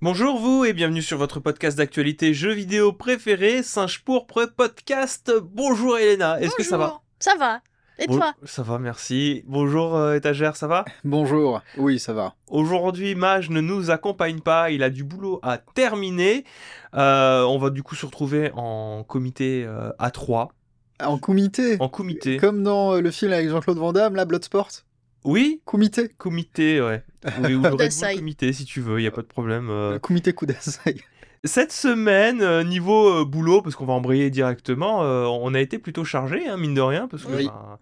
Bonjour vous et bienvenue sur votre podcast d'actualité jeux vidéo préféré, Singe Pourpre Podcast. Bonjour Elena, est-ce que ça va Bonjour. Ça va. Et Bon- toi Ça va, merci. Bonjour euh, étagère, ça va Bonjour, oui ça va. Aujourd'hui, Mage ne nous accompagne pas, il a du boulot à terminer. Euh, on va du coup se retrouver en comité euh, à 3, En comité, en comité. comme dans euh, le film avec Jean-Claude Van Damme, là, Bloodsport. Oui, Comité, comité, ouais. Oui, ou le Red Bull Dasai. comité si tu veux, il y a pas de problème. euh. le comité Kudasai. Cette semaine, euh, niveau euh, boulot, parce qu'on va embrayer directement, euh, on a été plutôt chargé, hein, mine de rien, parce que, Oui. ben,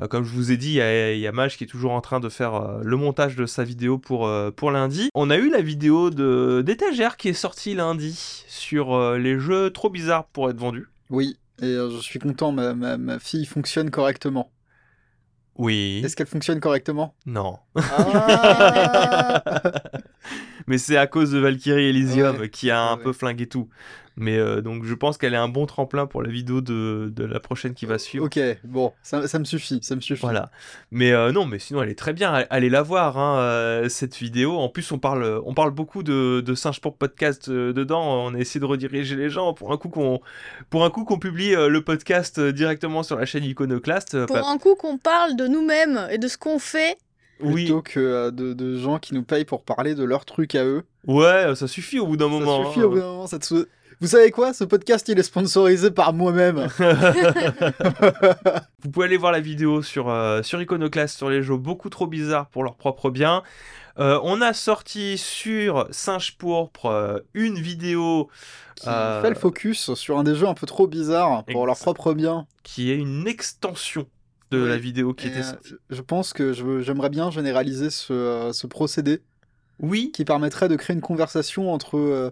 euh, comme je vous ai dit, il y a, y a Mage qui est toujours en train de faire euh, le montage de sa vidéo pour, euh, pour lundi. On a eu la vidéo de d'étagère qui est sortie lundi sur euh, les jeux trop bizarres pour être vendus. Oui, et euh, je suis content, ma, ma, ma fille fonctionne correctement. Oui. Est-ce qu'elle fonctionne correctement? Non. Ah Mais c'est à cause de Valkyrie Elysium Ouais. qui a un Ouais, peu flingué tout. Mais euh, donc je pense qu'elle est un bon tremplin pour la vidéo de, de la prochaine qui va suivre. Ok, bon, ça, ça me suffit, ça me suffit. Voilà. Mais euh, non, mais sinon elle est très bien. Allez la voir, hein, euh, cette vidéo. En plus, on parle, on parle beaucoup de, de Singe pour podcast euh, dedans. On a essayé de rediriger les gens pour un coup qu'on, pour un coup qu'on publie euh, le podcast directement sur la chaîne Iconoclast. Pour un coup qu'on parle de nous-mêmes et de ce qu'on fait. Oui, Plutôt que euh, de, de gens qui nous payent pour parler de leurs trucs à eux. ouais, ça suffit au bout d'un moment. ça suffit hein. au bout d'un moment, ça te sou- Vous savez quoi? Ce podcast, il est sponsorisé par moi-même. Vous pouvez aller voir la vidéo sur, euh, sur Iconoclast sur les jeux beaucoup trop bizarres pour leur propre bien. Euh, on a sorti sur Singe Pourpre euh, une vidéo qui fait le focus sur un des jeux un peu trop bizarres pour leur propre bien. qui est une extension de Oui. la vidéo qui Et, était sortie. je- pense que j'aimerais bien généraliser ce, ce procédé Oui, qui permettrait de créer une conversation entre. euh,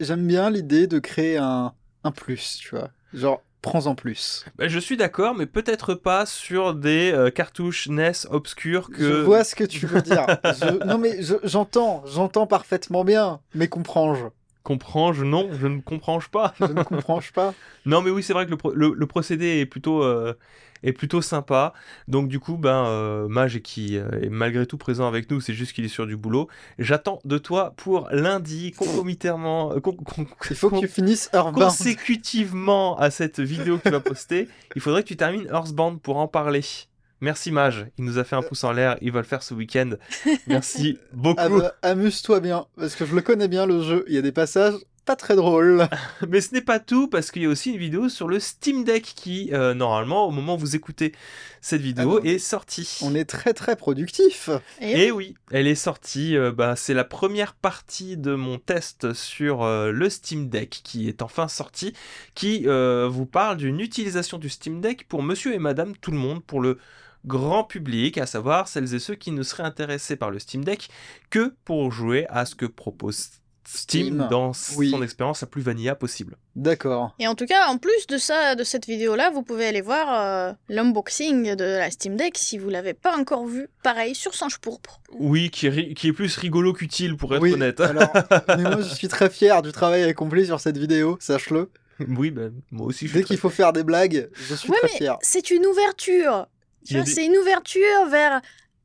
J'aime bien l'idée de créer un, un plus, tu vois. Genre, prends-en plus. bah, je suis d'accord, mais peut-être pas sur des euh, cartouches NES obscures que... Je vois ce que tu veux dire. Je- Non, mais je- j'entends, j'entends parfaitement bien, mais comprends-je Comprends-je? Non, je ne comprends-je pas. Je ne comprends pas? Non, mais oui, c'est vrai que le, pro- le- le procédé est plutôt, euh, est plutôt sympa. Donc, du coup, ben, euh, Mage qui euh, est malgré tout présent avec nous, c'est juste qu'il est sur du boulot. J'attends de toi pour lundi, concomitamment, euh, con- con- Il faut que tu finisses Earthbound. consécutivement à cette vidéo que tu vas poster. Il faudrait que tu termines Earthbound pour en parler. Merci Mage, il nous a fait un pouce en l'air, il va le faire ce week-end. Merci beaucoup. Ah bah, Amuse-toi bien, parce que je le connais bien le jeu. Il y a des passages pas très drôles. Mais ce n'est pas tout, parce qu'il y a aussi une vidéo sur le Steam Deck qui, euh, normalement, au moment où vous écoutez cette vidéo, Ah est sortie. On est très très productif. Et Et oui, elle est sortie. euh, bah, c'est la première partie de mon test sur euh, le Steam Deck qui est enfin sorti, qui euh, vous parle d'une utilisation du Steam Deck pour monsieur et madame tout le monde, pour le grand public, à savoir celles et ceux qui ne seraient intéressés par le Steam Deck que pour jouer à ce que propose Steam, Steam, dans oui. son expérience la plus vanilla possible. D'accord. Et en tout cas, en plus de ça, de cette vidéo-là, vous pouvez aller voir euh, l'unboxing de la Steam Deck si vous l'avez pas encore vu. Pareil, sur Singe Pourpre. Oui, qui est, ri- qui est plus rigolo qu'utile pour être oui, honnête. alors, mais moi je suis très fier du travail accompli sur cette vidéo, sache-le. oui, ben, moi aussi je suis Dès très qu'il faut faire des blagues, je suis Ouais, très mais fier. c'est une ouverture. Des- C'est une ouverture vers,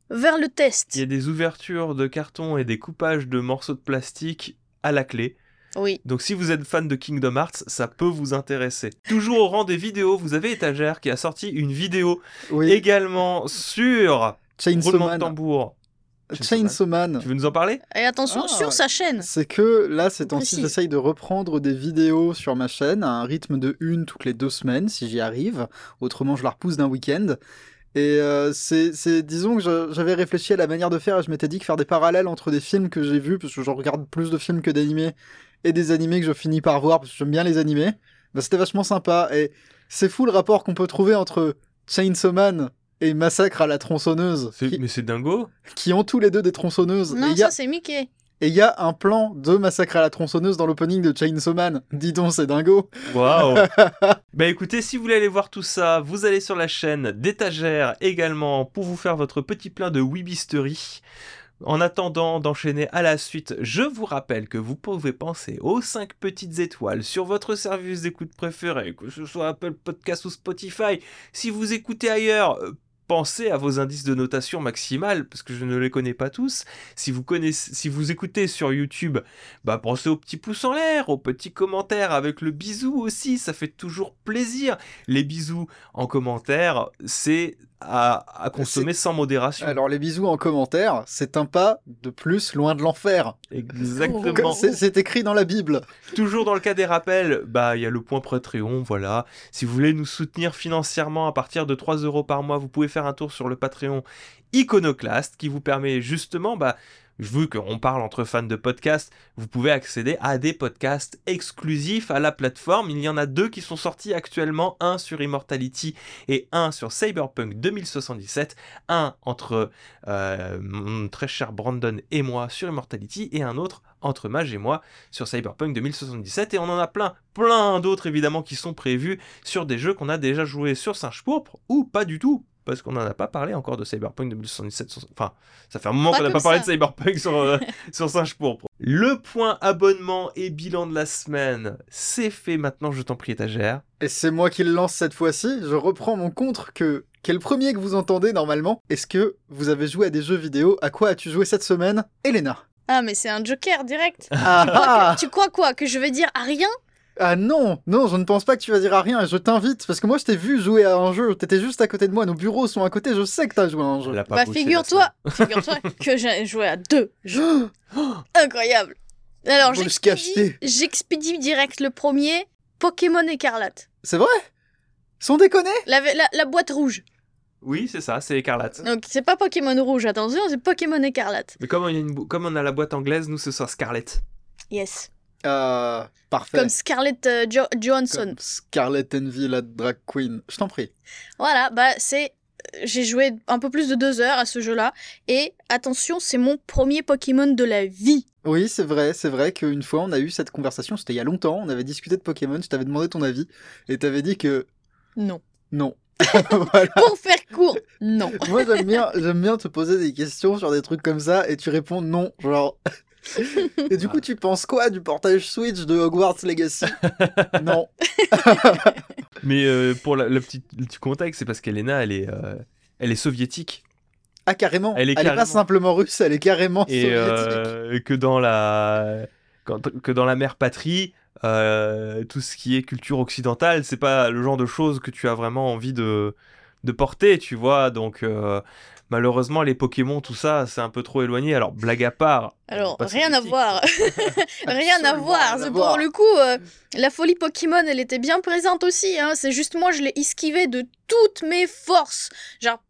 vers le test. Il y a des ouvertures de carton et des coupages de morceaux de plastique à la clé. Oui. Donc si vous êtes fan de Kingdom Hearts, ça peut vous intéresser. Toujours au rang des vidéos, vous avez Étagère qui a sorti une vidéo Oui, également sur Chainsaw roulement de Man. tambour. Chainsaw Man. Tu veux nous en parler? Et attention, Ah. sur sa chaîne. C'est que là, ces temps-ci, j'essaye de reprendre des vidéos sur ma chaîne à un rythme de une toutes les deux semaines, si j'y arrive. Autrement, je la repousse d'un week-end. Et euh, c'est, c'est- disons que j'avais réfléchi à la manière de faire et je m'étais dit que faire des parallèles entre des films que j'ai vus, parce que je regarde plus de films que d'animés, et des animés que je finis par voir, parce que j'aime bien les animés, bah, c'était vachement sympa. Et c'est fou le rapport qu'on peut trouver entre Chainsaw Man et Massacre à la tronçonneuse, qui, Mais c'est dingo. qui ont tous les deux des tronçonneuses. Non, a- ça c'est Mickey. Et il y a un plan de Massacre à la tronçonneuse dans l'opening de Chainsaw Man. Dis donc, c'est dingo. Waouh Bah écoutez, si vous voulez aller voir tout ça, vous allez sur la chaîne d'étagère également pour vous faire votre petit plein de Weebistery. En attendant d'enchaîner à la suite, je vous rappelle que vous pouvez penser aux 5 petites étoiles sur votre service d'écoute préféré, que ce soit Apple Podcast ou Spotify. Si vous écoutez ailleurs, pensez à vos indices de notation maximale, parce que je ne les connais pas tous. Si vous, connaissez, si vous écoutez sur YouTube, bah pensez au petit pouce en l'air, aux petits commentaires avec le bisou aussi, ça fait toujours plaisir. Les bisous en commentaire, c'est à, à consommer sans modération. Alors les bisous en commentaire, c'est un pas de plus loin de l'enfer. Exactement. C'est écrit dans la Bible. Toujours dans le cas des rappels, bah il y a le point Patreon, voilà. Si vous voulez nous soutenir financièrement à partir de 3 euros par mois, vous pouvez faire un tour sur le Patreon Iconoclast qui vous permet justement, bah, vu qu'on parle entre fans de podcasts, vous pouvez accéder à des podcasts exclusifs à la plateforme. Il y en a deux qui sont sortis actuellement, un sur Immortality et un sur Cyberpunk 2077. Un entre euh, mon très cher Brandon et moi sur Immortality et un autre entre Mage et moi sur Cyberpunk 2077 et on en a plein, plein d'autres évidemment qui sont prévus sur des jeux qu'on a déjà joués sur Singe Pourpre ou pas du tout parce qu'on n'en a pas parlé encore de Cyberpunk 2077. sur- Enfin, ça fait un moment qu'on n'a pas parlé ça. de Cyberpunk sur, euh, sur Singe Pourpre. Le point abonnement et bilan de la semaine, c'est fait maintenant, je t'en prie étagère. Et c'est moi qui le lance cette fois-ci. Je reprends mon contre que le premier que vous entendez normalement. Est-ce que vous avez joué à des jeux vidéo? À quoi as-tu joué cette semaine, Elena Ah, mais c'est un joker direct. ah, Quoi, ah, que- tu crois quoi? Que je vais dire à rien? Ah non, non, je ne pense pas que tu vas dire à rien. et Je t'invite parce que moi je t'ai vu jouer à un jeu. T'étais juste à côté de moi. Nos bureaux sont à côté. Je sais que t'as joué à un jeu. Bah, figure-toi figure-toi que j'ai joué à deux jeux. Incroyable. Alors, j'expédie j'expédie direct le premier, Pokémon Écarlate. C'est vrai? Sans déconner? La, la, la boîte rouge. Oui, c'est ça, c'est écarlate. Donc, c'est pas Pokémon Rouge, attention, c'est Pokémon Écarlate. Mais comme on, a une bo- comme on a la boîte anglaise, nous ce sera Scarlett. Yes. Euh, parfait. Comme Scarlett euh, Jo- Johansson. Comme Scarlett Envy, la drag queen. Je t'en prie. Voilà, bah c'est. J'ai joué un peu plus de deux heures à ce jeu-là. Et attention, c'est mon premier Pokémon de la vie. Oui, c'est vrai, c'est vrai qu'une fois on a eu cette conversation, c'était il y a longtemps, on avait discuté de Pokémon, je t'avais demandé ton avis, et t'avais dit que Non. non. voilà. Pour faire court, non. Moi j'aime bien, j'aime bien te poser des questions sur des trucs comme ça, et tu réponds non, genre... et du coup tu penses quoi du portage Switch de Hogwarts Legacy? Non. Mais euh, pour la- le, petit, le petit contexte, c'est parce qu'Elena, elle est, euh, elle est soviétique. Ah carrément, Elle est pas carrément- simplement russe, elle est carrément et soviétique. euh, que dans la quand- que dans la mère patrie euh, tout ce qui est culture occidentale c'est pas le genre de choses que tu as vraiment envie de de porter tu vois donc euh, malheureusement les Pokémon tout ça c'est un peu trop éloigné alors blague à part Alors, rien à voir. rien à voir. rien à C'est voir. pour le coup, euh, la folie Pokémon, elle était bien présente aussi. Hein. C'est juste moi, je l'ai esquivé de toutes mes forces. Genre,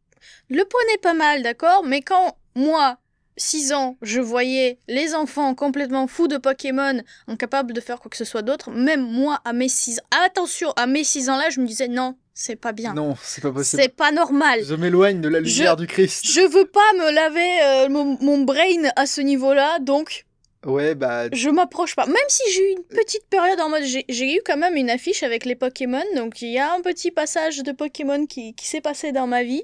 le poney pas mal, d'accord Mais quand moi, 6 ans, je voyais les enfants complètement fous de Pokémon, incapables de faire quoi que ce soit d'autre, même moi, à mes 6 ans, attention, à mes 6 ans là, je me disais non, c'est pas bien. Non, c'est pas possible. C'est pas normal. Je m'éloigne de la Je- lumière du Christ. Je veux pas me laver euh, mon, mon brain à ce niveau-là, donc Ouais, bah... je m'approche pas. Même si j'ai eu une petite période en mode. J'ai j'ai eu quand même une affiche avec les Pokémon, donc il y a un petit passage de Pokémon qui, qui s'est passé dans ma vie.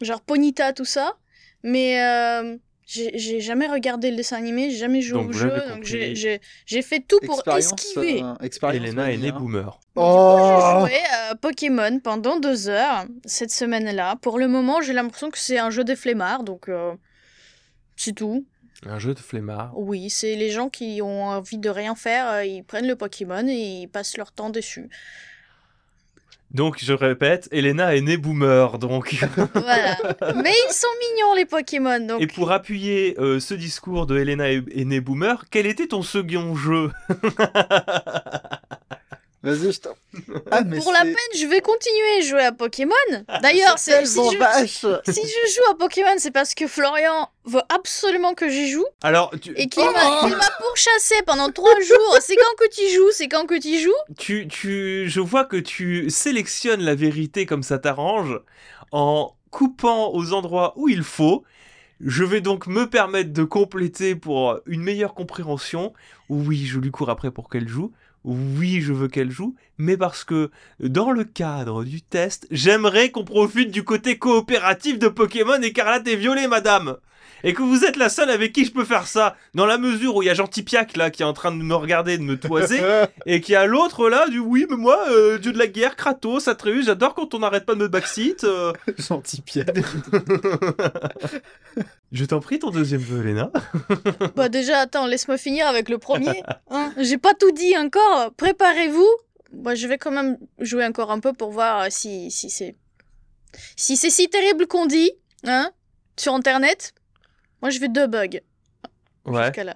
Genre Ponita, tout ça. Mais euh, j'ai jamais regardé le dessin animé, j'ai jamais joué Donc, au jeu, donc j'ai- fait tout pour expérience, esquiver. euh, expérience Elena est née manière. boomer Oh j'ai joué à Pokémon pendant deux heures cette semaine-là. Pour le moment, j'ai l'impression que c'est un jeu des flemmards, donc euh, c'est tout. un jeu de flemmard Oui, c'est les gens qui ont envie de rien faire, euh, ils prennent le Pokémon et ils passent leur temps dessus. Donc je répète Elena est née boomer donc. Voilà. Mais ils sont mignons les Pokémon, donc. Et pour appuyer euh, ce discours de Elena est, est née boomer quel était ton second jeu? Vas-y, je t'en... Ah, mais pour la peine, je vais continuer à jouer à Pokémon. D'ailleurs, c'est si je, vache si je joue à Pokémon, c'est parce que Florian veut absolument que j'y joue alors tu, et qu'il m'a qu'il m'a pourchassé pendant trois jours. C'est quand que tu joues C'est quand que tu joues tu, tu, je vois que tu sélectionnes la vérité comme ça t'arrange en coupant aux endroits où il faut. Je vais donc me permettre de compléter pour une meilleure compréhension. Oui, je lui cours après pour qu'elle joue. Oui, je veux qu'elle joue, mais parce que dans le cadre du test, j'aimerais qu'on profite du côté coopératif de Pokémon écarlate et violet, madame. Et que vous êtes la seule avec qui je peux faire ça, dans la mesure où il y a Gentil Piac là qui est en train de me regarder, de me toiser, et qu'il y a l'autre là du oui, mais moi, euh, dieu de la guerre, Kratos, Atreus, j'adore quand on n'arrête pas de me backseat. euh. Gentil Pierre. Je t'en prie, ton deuxième vœu, Léna. Bah déjà, attends, laisse-moi finir avec le premier. hein. J'ai pas tout dit encore. Préparez-vous. Bah, je vais quand même jouer encore un peu pour voir euh, si, si c'est si c'est si terrible qu'on dit, hein, sur Internet. Moi, je vais deux bugs Ouais. jusqu'à.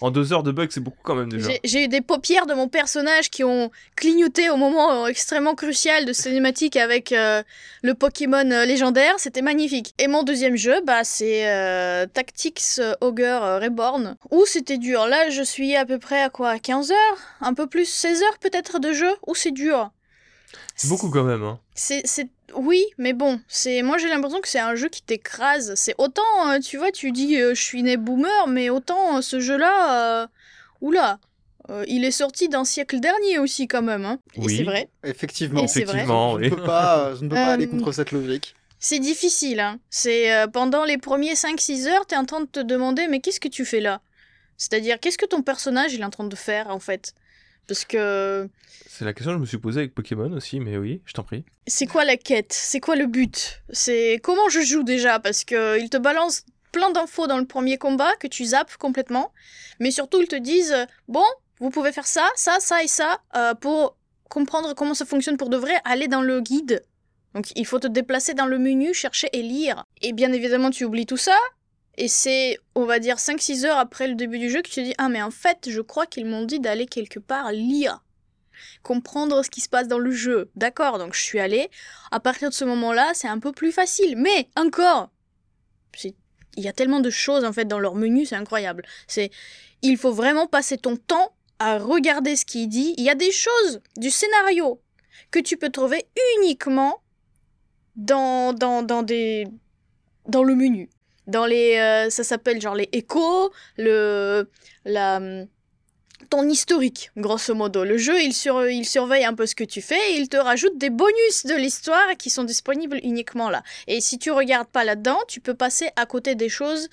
En deux heures de bug, c'est beaucoup quand même déjà. J'ai- J'ai eu des paupières de mon personnage qui ont clignoté au moment euh, extrêmement crucial de cinématique avec euh, le Pokémon euh, légendaire. C'était magnifique. Et mon deuxième jeu, bah, c'est euh, Tactics Ogre Reborn. Où c'était dur. Là, je suis à peu près à quoi? 15 heures? Un peu plus? 16 heures peut-être de jeu? Où c'est dur beaucoup quand même. Hein. c'est, c'est... Oui, mais bon, c'est moi j'ai l'impression que c'est un jeu qui t'écrase. C'est autant, euh, tu vois, tu dis euh, je suis né boomer, mais autant euh, ce jeu-là, euh, oula, euh, il est sorti d'un siècle dernier aussi quand même. Hein. Et Oui. c'est vrai, Effectivement. Et c'est vrai. Effectivement, Je ne peux pas, je ne peux pas aller contre cette logique. c'est difficile. Hein. C'est euh, pendant les premiers 5-6 heures, t'es en train de te demander mais qu'est-ce que tu fais là? C'est-à-dire qu'est-ce que ton personnage il est en train de faire en fait? Parce que C'est la question que je me suis posée avec Pokémon aussi, mais oui, je t'en prie. c'est quoi la quête? C'est quoi le but? C'est comment je joue déjà? Parce que ils te balancent plein d'infos dans le premier combat que tu zappes complètement, mais surtout ils te disent bon, vous pouvez faire ça, ça, ça et ça euh, pour comprendre comment ça fonctionne pour de vrai. Allez dans le guide. Donc il faut te déplacer dans le menu, chercher et lire. Et bien évidemment tu oublies tout ça. Et c'est, on va dire, 5-6 heures après le début du jeu que tu te dis Ah, mais en fait, je crois qu'ils m'ont dit d'aller quelque part lire comprendre ce qui se passe dans le jeu. D'accord, donc je suis allée. À partir de ce moment-là, c'est un peu plus facile. Mais encore, il y a tellement de choses en fait dans leur menu, c'est incroyable. C'est, il faut vraiment passer ton temps à regarder ce qu'il dit. Il y a des choses du scénario que tu peux trouver uniquement dans dans dans des dans le menu. Dans les, euh, ça s'appelle genre les échos, ton historique, grosso modo. Le jeu, il, sur- il surveille un peu ce que tu fais et il te rajoute des bonus de l'histoire qui sont disponibles uniquement là. Et si tu regardes pas là-dedans, tu peux passer à côté des choses,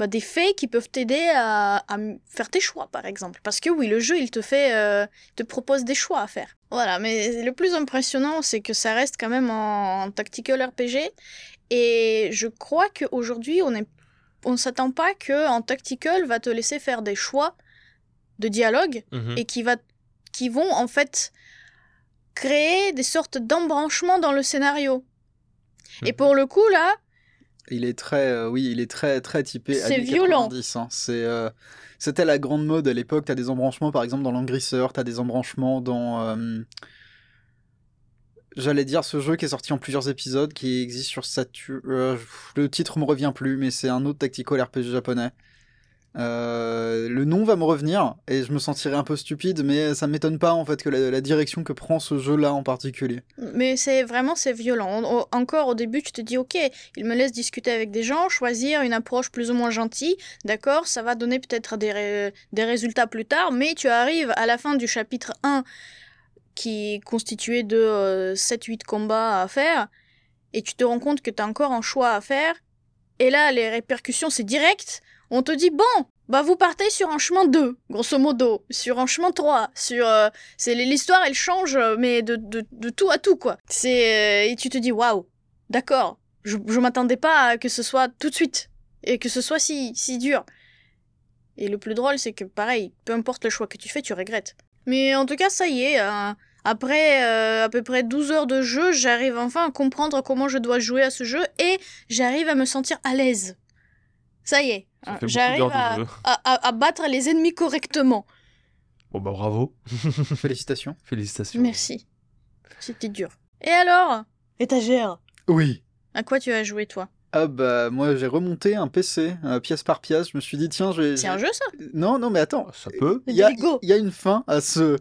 bah, des faits qui peuvent t'aider à, faire tes choix, par exemple. Parce que oui, le jeu, il te fait, euh, te propose des choix à faire. Voilà, mais le plus impressionnant, c'est que ça reste quand même en, en tactical RPG. Et je crois qu'aujourd'hui, on est, on s'attend pas que en tactical va te laisser faire des choix de dialogue Mhm. et qui, va, qui vont en fait créer des sortes d'embranchements dans le scénario. Et Mhm. pour le coup, là, Il est très, euh, oui, il est très, très typé. C'est violent. 90, hein. C'est, euh, c'était la grande mode à l'époque. T'as des embranchements, par exemple, dans l'engrisseur. T'as des embranchements dans. euh, J'allais dire ce jeu qui est sorti en plusieurs épisodes, qui existe sur Saturn. le titre me revient plus, mais c'est un autre tactical RPG japonais. Euh, le nom va me revenir et je me sentirai un peu stupide, mais ça m'étonne pas en fait que la, direction que prend ce jeu-là en particulier. mais c'est vraiment c'est violent. Encore au début, tu te dis ok, il me laisse discuter avec des gens, choisir une approche plus ou moins gentille, d'accord, ça va donner peut-être des, des résultats plus tard, mais tu arrives à la fin du chapitre 1 qui est constitué de euh, 7-8 combats à faire, et tu te rends compte que tu as encore un choix à faire, et là les répercussions c'est direct, on te dit bon, bah vous partez sur un chemin 2, grosso modo, sur un chemin 3, sur... euh, c'est l'histoire elle change, euh, mais de, de, de tout à tout quoi. C'est... euh, et tu te dis waouh, d'accord, je, je m'attendais pas à que ce soit tout de suite, et que ce soit si, si dur. Et le plus drôle c'est que pareil, peu importe le choix que tu fais, tu regrettes. Mais en tout cas, ça y est, après à peu près 12 heures de jeu, j'arrive enfin à comprendre comment je dois jouer à ce jeu et j'arrive à me sentir à l'aise. Ça y est, Ça fait beaucoup j'arrive d'heures de à, jeu. à- à- à battre les ennemis correctement. Bon bah bravo. Félicitations. Félicitations. Merci. C'était dur. Et alors? Étagère Oui. À quoi tu as joué toi? Ah bah moi j'ai remonté un PC euh, pièce par pièce. Je me suis dit tiens je vais. C'est un jeu ça? Non non mais attends. Ça peut. Il y a, il y a une fin à ce.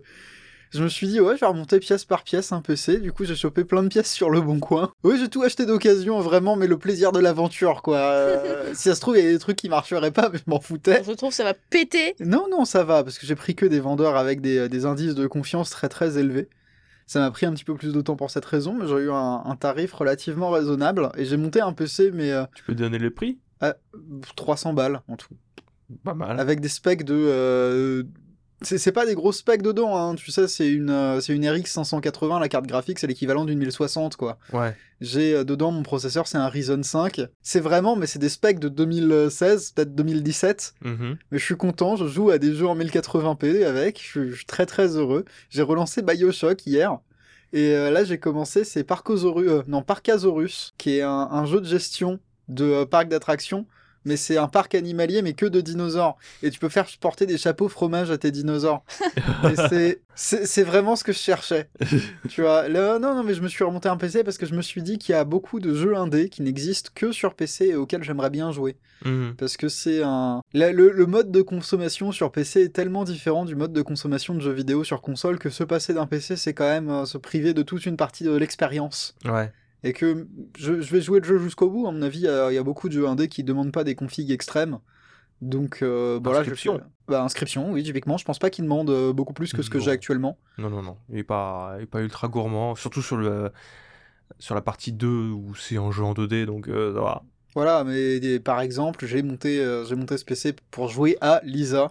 Je me suis dit ouais je vais remonter pièce par pièce un PC. Du coup j'ai chopé plein de pièces sur le bon coin. Oui j'ai tout acheté d'occasion vraiment mais le plaisir de l'aventure quoi. Euh, si ça se trouve il y a des trucs qui marcheraient pas mais je m'en foutais. Je trouve que ça va péter. Non non ça va parce que j'ai pris que des vendeurs avec des, des indices de confiance très très élevés. Ça m'a pris un petit peu plus de temps pour cette raison, mais j'ai eu un, un tarif relativement raisonnable et j'ai monté un PC, mais euh, Tu peux donner le prix? Ah, 300 balles en tout. Pas mal. Avec des specs de. euh, C'est pas des gros specs dedans, hein. tu sais, c'est une, euh, c'est une RX 580, la carte graphique, c'est l'équivalent d'une 1060, quoi. Ouais. J'ai euh, dedans mon processeur, c'est un Ryzen 5. C'est vraiment, mais c'est des specs de 2016, peut-être 2017. Mhm. Mais je suis content, je joue à des jeux en 1080p avec, je suis, très très heureux. J'ai relancé Bioshock hier. Et euh, là, j'ai commencé, c'est Parcosaurus, non, Parcasaurus, qui est un, un jeu de gestion de parc d'attractions. Mais c'est un parc animalier, mais que de dinosaures. Et tu peux faire porter des chapeaux fromage à tes dinosaures. C'est- vraiment ce que je cherchais. tu vois, là, non, non, mais je me suis remonté un PC parce que je me suis dit qu'il y a beaucoup de jeux indés qui n'existent que sur PC et auxquels j'aimerais bien jouer. Mhm. Parce que c'est un. le, le mode de consommation sur PC est tellement différent du mode de consommation de jeux vidéo sur console que se passer d'un PC, c'est quand même euh, se priver de toute une partie de l'expérience. Ouais. Et que je, je vais jouer le jeu jusqu'au bout. À mon avis, euh, il y a beaucoup de jeux indés qui demandent pas des configs extrêmes. Donc euh, voilà, je Inscription. fais- bah, inscription, oui, typiquement. Je pense pas qu'ils demandent euh, beaucoup plus que ce que j'ai actuellement. Non, non, non. Il est pas, il est pas ultra gourmand. Surtout sur, le, sur la partie 2 où c'est un jeu en 2D. Donc euh, va. Voilà, mais par exemple, j'ai monté, euh, j'ai monté ce PC pour jouer à Lisa.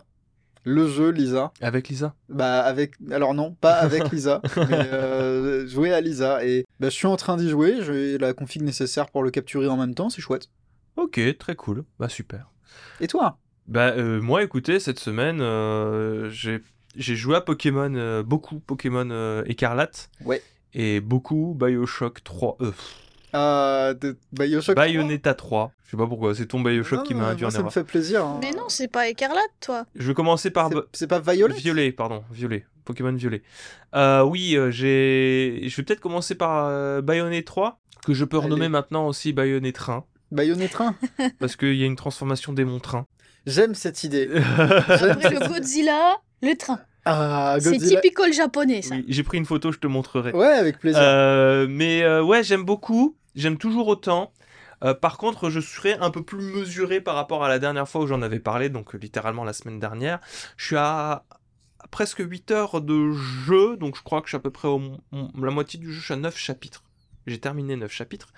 Le jeu Lisa. Avec Lisa Bah avec alors non pas avec Lisa mais euh, jouer à Lisa et bah, je suis en train d'y jouer j'ai la config nécessaire pour le capturer en même temps c'est chouette Ok, très cool. Bah super. et toi? Bah euh, moi écoutez, cette semaine, euh, j'ai joué à Pokémon, beaucoup Pokémon Écarlate. Ouais. Et beaucoup Bioshock 3. Euh, pff, euh, de Bioshock 3? Bayonetta 3. Je sais pas pourquoi, c'est ton Bioshock Non, qui m'a induit en ça me erreur. fait plaisir hein. Mais non, c'est pas écarlate, toi. Je vais commencer par... C'est- pas Violet Violet, pardon, violet, Pokémon violet. Euh, oui, euh, j'ai, je vais peut-être commencer par euh, Bayonetta 3, que je peux Allez. renommer maintenant aussi Bayonetta Train, Bayonetta train parce qu'il y a une transformation des mon train. j'aime cette idée Après le Godzilla, le train. Ah C'est typical japonais, ça. Oui, j'ai pris une photo, je te montrerai. ouais avec plaisir Euh, mais euh, ouais, j'aime beaucoup, j'aime toujours autant. Euh, par contre, je serai un peu plus mesuré par rapport à la dernière fois où j'en avais parlé, donc littéralement la semaine dernière. Je suis à, presque 8 heures de jeu, donc je crois que je suis à peu près au, la moitié du jeu, je suis à 9 chapitres. J'ai terminé 9 chapitres.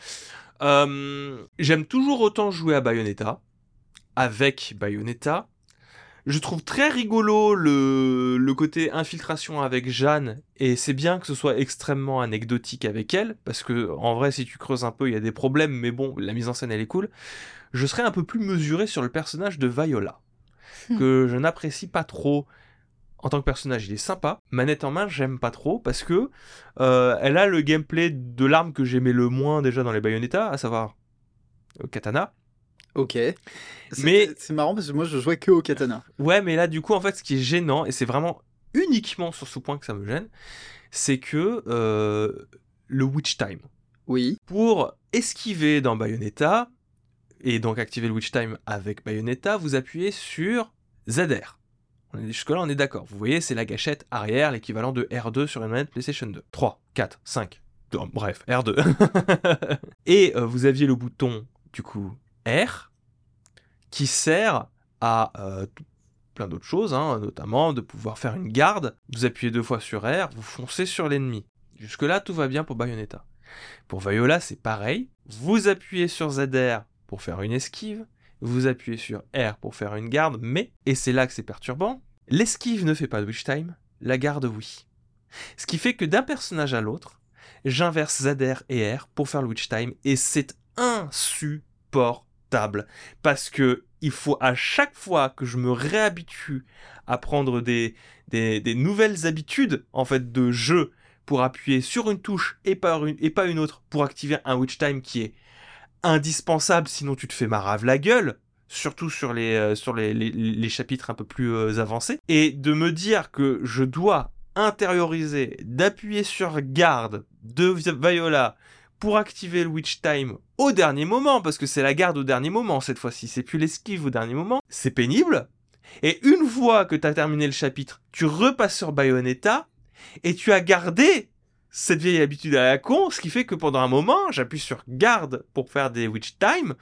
Euh, J'aime toujours autant jouer à Bayonetta, avec Bayonetta. Je trouve très rigolo le, le côté infiltration avec Jeanne, et c'est bien que ce soit extrêmement anecdotique avec elle, parce que en vrai, si tu creuses un peu, il y a des problèmes, mais bon, la mise en scène elle est cool. Je serais un peu plus mesuré sur le personnage de Viola, que je n'apprécie pas trop. En tant que personnage, il est sympa. Manette en main, j'aime pas trop parce que euh, elle a le gameplay de l'arme que j'aimais le moins déjà dans les Bayonetta, à savoir euh, katana. Ok C'est- Mais- c'est marrant parce que moi je jouais que au katana Ouais, mais là, du coup, en fait, ce qui est gênant, et c'est vraiment uniquement sur ce point que ça me gêne, c'est que euh, le Witch Time. oui Pour esquiver dans Bayonetta, et donc activer le Witch Time avec Bayonetta, vous appuyez sur ZR. On est- Jusque-là, on est d'accord. Vous voyez, c'est la gâchette arrière, l'équivalent de R2 sur une manette PlayStation 2. 3, 4, 5. Non, bref, R2. et euh, vous aviez le bouton, du coup, R, qui sert à euh, plein d'autres choses, hein, notamment de pouvoir faire une garde. Vous appuyez deux fois sur R, vous foncez sur l'ennemi. Jusque-là, tout va bien pour Bayonetta. Pour Viola, c'est pareil. Vous appuyez sur ZR pour faire une esquive. Vous appuyez sur R pour faire une garde, mais, et c'est là que c'est perturbant, l'esquive ne fait pas de witch time, la garde oui. Ce qui fait que d'un personnage à l'autre, j'inverse ZR et R pour faire le witch time, et c'est insupportable. Parce que il faut à chaque fois que je me réhabitue à prendre des, nouvelles habitudes en fait de jeu pour appuyer sur une touche et pas une, autre pour activer un witch time qui est indispensable sinon tu te fais marave la gueule surtout sur les, euh, chapitres un peu plus euh, avancés. Et de me dire que je dois intérioriser d'appuyer sur garde de Viola pour activer le witch time au dernier moment parce que c'est la garde au dernier moment cette fois-ci c'est plus l'esquive au dernier moment c'est pénible et une fois que tu as terminé le chapitre tu repasses sur Bayonetta et tu as gardé cette vieille habitude à la con, ce qui fait que pendant un moment, j'appuie sur garde pour faire des witch time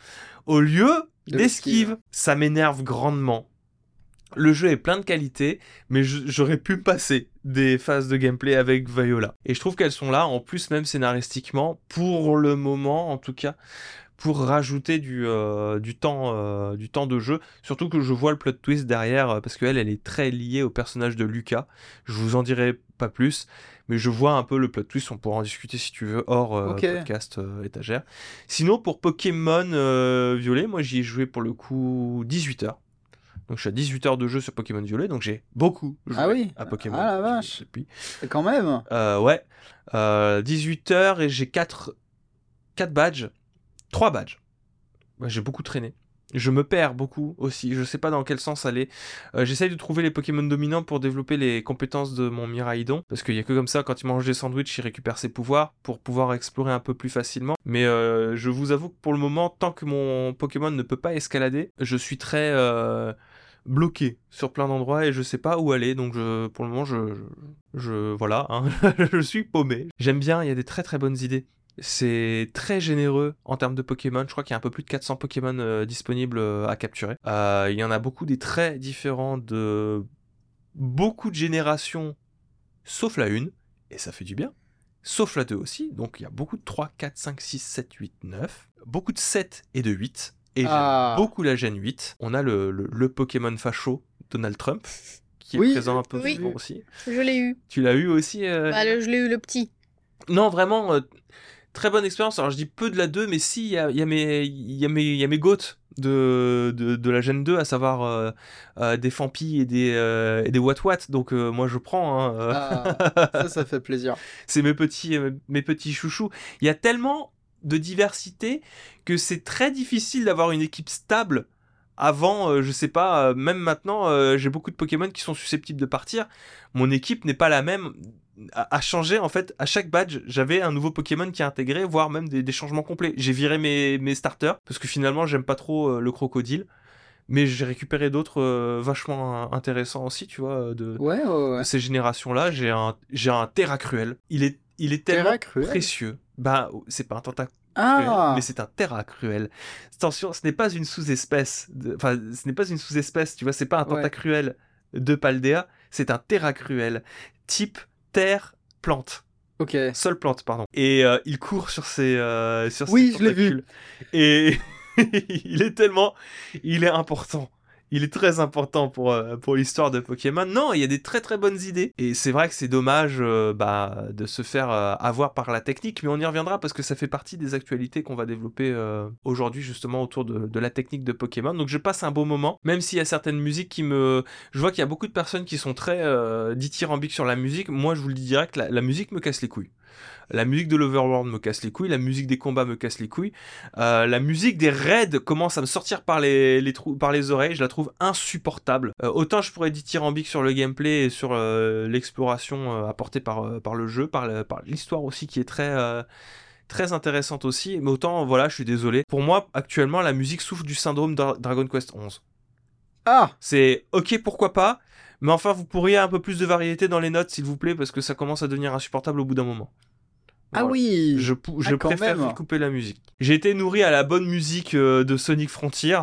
au lieu De d'esquive. Ça m'énerve grandement. Le jeu est plein de qualités, mais j'aurais pu passer des phases de gameplay avec Viola. Et je trouve qu'elles sont là, en plus même scénaristiquement, pour le moment en tout cas, pour rajouter du, euh, du, temps, euh, du temps de jeu. Surtout que je vois le plot twist derrière, euh, parce qu'elle, elle est très liée au personnage de Lucas. Je vous en dirai pas plus, mais je vois un peu le plot twist. On pourra en discuter si tu veux hors euh, podcast étagère. Sinon, pour Pokémon Violet, moi j'y ai joué pour le coup 18 heures. Donc je suis à 18 heures de jeu sur Pokémon Violet, donc j'ai beaucoup joué Ah oui à Pokémon. Ah la vache. depuis. Quand même. Euh, ouais, Euh, 18 heures et j'ai 4, 4 badges. 3 badges. Ouais, j'ai beaucoup traîné. Je me perds beaucoup aussi, je sais pas dans quel sens aller. Euh, J'essaye de trouver les Pokémon dominants pour développer les compétences de mon Miraidon, parce qu'il y a que comme ça, quand il mange des sandwichs, il récupère ses pouvoirs pour pouvoir explorer un peu plus facilement. Mais euh, je vous avoue que pour le moment, tant que mon Pokémon ne peut pas escalader, je suis très euh, bloqué sur plein d'endroits et je sais pas où aller, donc je, pour le moment, je, voilà, hein, je suis paumé. J'aime bien, il y a des très très bonnes idées. C'est très généreux en termes de Pokémon. Je crois qu'il y a un peu plus de 400 Pokémon euh, disponibles euh, à capturer. Euh, il y en a beaucoup des très différents de beaucoup de générations, sauf la 1, et ça fait du bien. Sauf la 2 aussi. Donc il y a beaucoup de 3, 4, 5, 6, 7, 8, 9. Beaucoup de 7 et de 8. Et j'aime Ah. beaucoup la Gen 8. On a le, le- le Pokémon facho, Donald Trump, qui est présent un peu oui. souvent aussi. Je l'ai eu. Tu l'as eu aussi euh, Bah, le- je l'ai eu le petit. non, vraiment, euh, très bonne expérience. Alors, je dis peu de la 2, mais si, il y a, y a mes, il y a mes, il y a mes goats de, de, de la Gen 2, à savoir euh, euh, des Fampi et des, euh, et des Wat Wat. Donc, euh, moi, je prends. hein, euh, Ah, ça, ça fait plaisir. c'est mes petits, mes petits chouchous. Il y a tellement de diversité que c'est très difficile d'avoir une équipe stable. Avant, euh, je sais pas, euh, même maintenant, euh, j'ai beaucoup de Pokémon qui sont susceptibles de partir. Mon équipe n'est pas la même. À, à changer, en fait, à chaque badge, j'avais un nouveau Pokémon qui est intégré, voire même des, des changements complets. J'ai viré mes, mes starters, parce que finalement, j'aime pas trop le crocodile. Mais j'ai récupéré d'autres euh, vachement intéressants aussi, tu vois, de, Ouais, ouais, ouais. de ces générations-là. J'ai un, j'ai un Terra Cruel. Il est, il est tellement précieux. Bah, c'est pas un tentacule, Ah mais c'est un Terra Cruel. Attention, ce n'est pas une sous-espèce. de- Enfin, ce n'est pas une sous-espèce, tu vois, c'est pas un Ouais. tentacruel de Paldea, c'est un Terra Cruel. Type terre, plante. Ok. Seule plante, pardon. Et euh, il court sur ses, euh, sur ses Oui, je l'ai vu. Et il est tellement. Il est important. Il est très important pour, euh, pour l'histoire de Pokémon. Non, il y a des très très bonnes idées. Et c'est vrai que c'est dommage euh, bah, de se faire euh, avoir par la technique, mais on y reviendra parce que ça fait partie des actualités qu'on va développer aujourd'hui justement autour de, la technique de Pokémon. Donc je passe un beau moment, même s'il y a certaines musiques qui me... Je vois qu'il y a beaucoup de personnes qui sont très dithyrambiques sur la musique. Moi je vous le dis direct, la musique me casse les couilles. La musique de l'Overworld me casse les couilles, la musique des combats me casse les couilles, euh, la musique des raids commence à me sortir par les, les trous, par les oreilles, je la trouve insupportable. Euh, autant je pourrais dithyrambique sur le gameplay et sur euh, l'exploration apportée par, par le jeu, par l'histoire aussi qui est très... très intéressante aussi, mais autant, voilà, je suis désolé. Pour moi, actuellement, la musique souffre du syndrome Dra- Dragon Quest 11. Ah C'est ok, pourquoi pas, mais enfin, vous pourriez un peu plus de variété dans les notes, s'il vous plaît, parce que ça commence à devenir insupportable au bout d'un moment. Ah oui Je, Ah, préfère même. couper la musique. J'ai été nourri à la bonne musique euh, de Sonic Frontier.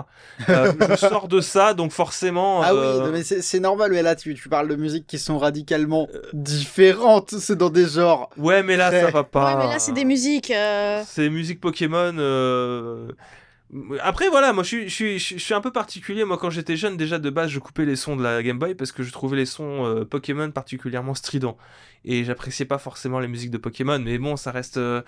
Euh, je sors de ça, donc forcément. Ah euh, oui, non, mais c'est normal, mais là tu, tu parles de musiques qui sont radicalement différentes, c'est dans des genres. Ouais, mais là, ça va pas. Ouais, mais là, c'est des musiques. euh, C'est musique Pokémon. Après, voilà, moi je suis, je, suis, je suis un peu particulier. Moi, quand j'étais jeune, déjà de base, je coupais les sons de la Game Boy parce que je trouvais les sons euh, Pokémon particulièrement stridents. Et j'appréciais pas forcément les musiques de Pokémon, mais bon, ça reste. euh,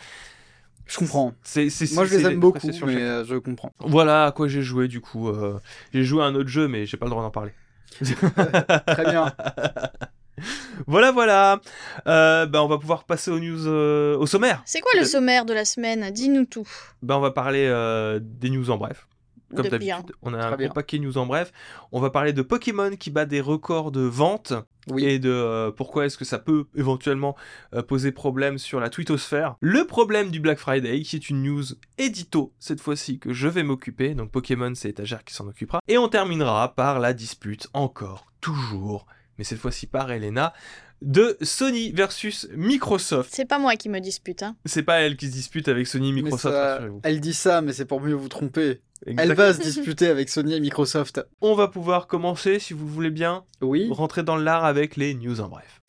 Je comprends. c'est- c'est- Moi je les aime beaucoup, mais euh, je comprends. Voilà à quoi j'ai joué du coup. euh, J'ai joué à un autre jeu, mais j'ai pas le droit d'en parler. Très bien. Voilà, voilà. Euh, ben, on va pouvoir passer aux news, euh, au sommaire. C'est quoi le sommaire de la semaine? Dis-nous tout. Ben, on va parler euh, des news en bref. Comme d'habitude, on a un gros paquet news en bref. On va parler de Pokémon qui bat des records de vente Oui. et de euh, pourquoi est-ce que ça peut éventuellement euh, poser problème sur la twittosphère. Le problème du Black Friday, qui est une news édito cette fois-ci que je vais m'occuper. Donc Pokémon, c'est étagère qui s'en occupera. Et on terminera par la dispute encore, toujours, mais cette fois-ci par Elena, de Sony versus Microsoft. C'est pas moi qui me dispute. Hein. C'est pas elle qui se dispute avec Sony et Microsoft, ça- elle dit ça, mais c'est pour mieux vous tromper. Elle va se disputer avec Sony et Microsoft. On va pouvoir commencer, si vous voulez bien, Oui. rentrer dans l'art avec les news en bref.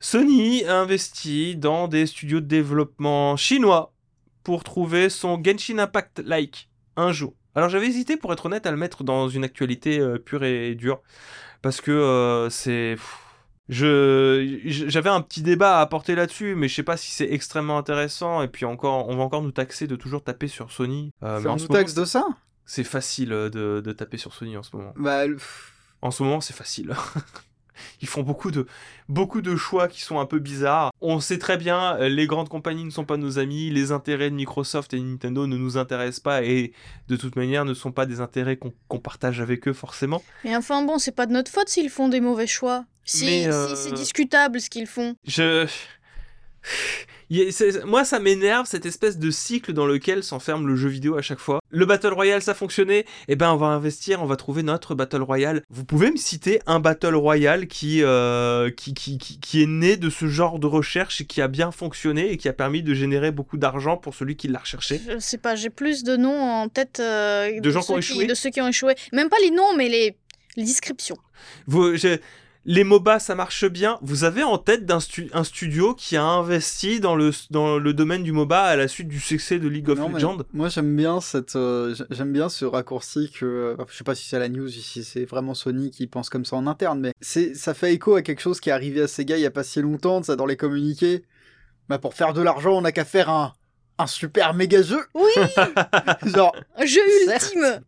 Sony a investi dans des studios de développement chinois pour trouver son Genshin Impact-like un jour. Alors j'avais hésité pour être honnête à le mettre dans une actualité euh, pure et dure parce que euh, c'est je j'avais un petit débat à apporter là-dessus mais je sais pas si c'est extrêmement intéressant et puis encore on va encore nous taxer de toujours taper sur Sony euh, mais en nous taxe de ça? c'est facile de, de, taper sur Sony en ce moment. Bah, en ce moment c'est facile Ils font beaucoup de, beaucoup de choix qui sont un peu bizarres. On sait très bien, euh, les grandes compagnies ne sont pas nos amis, les intérêts de Microsoft et Nintendo ne nous intéressent pas et de toute manière ne sont pas des intérêts qu'on partage avec eux forcément. Mais enfin bon, c'est pas de notre faute s'ils font des mauvais choix. Si, si c'est euh, discutable ce qu'ils font. Je moi, ça m'énerve cette espèce de cycle dans lequel s'enferme le jeu vidéo à chaque fois. Le Battle Royale, ça fonctionnait. Eh ben, on va investir, on va trouver notre Battle Royale. Vous pouvez me citer un Battle Royale qui, euh, qui, qui, qui, est né de ce genre de recherche et qui a bien fonctionné et qui a permis de générer beaucoup d'argent pour celui qui l'a recherché Je sais pas, j'ai plus de noms en tête euh, de, gens qui ont échoué. De ceux qui ont échoué. Même pas les noms, mais les, les descriptions. Vous, les MOBA, ça marche bien. Vous avez en tête d'un un studio qui a investi dans le, dans le domaine du MOBA à la suite du succès de League of Legends? Moi, j'aime bien, cette, euh, j'aime bien ce raccourci que. Euh, je sais pas si c'est la news, si c'est vraiment Sony qui pense comme ça en interne, mais ça fait écho à quelque chose qui est arrivé à Sega il y a pas si longtemps, ça dans les communiqués. Bah, pour faire de l'argent, on n'a qu'à faire un, un super méga jeu. Oui Genre. Un jeu ultime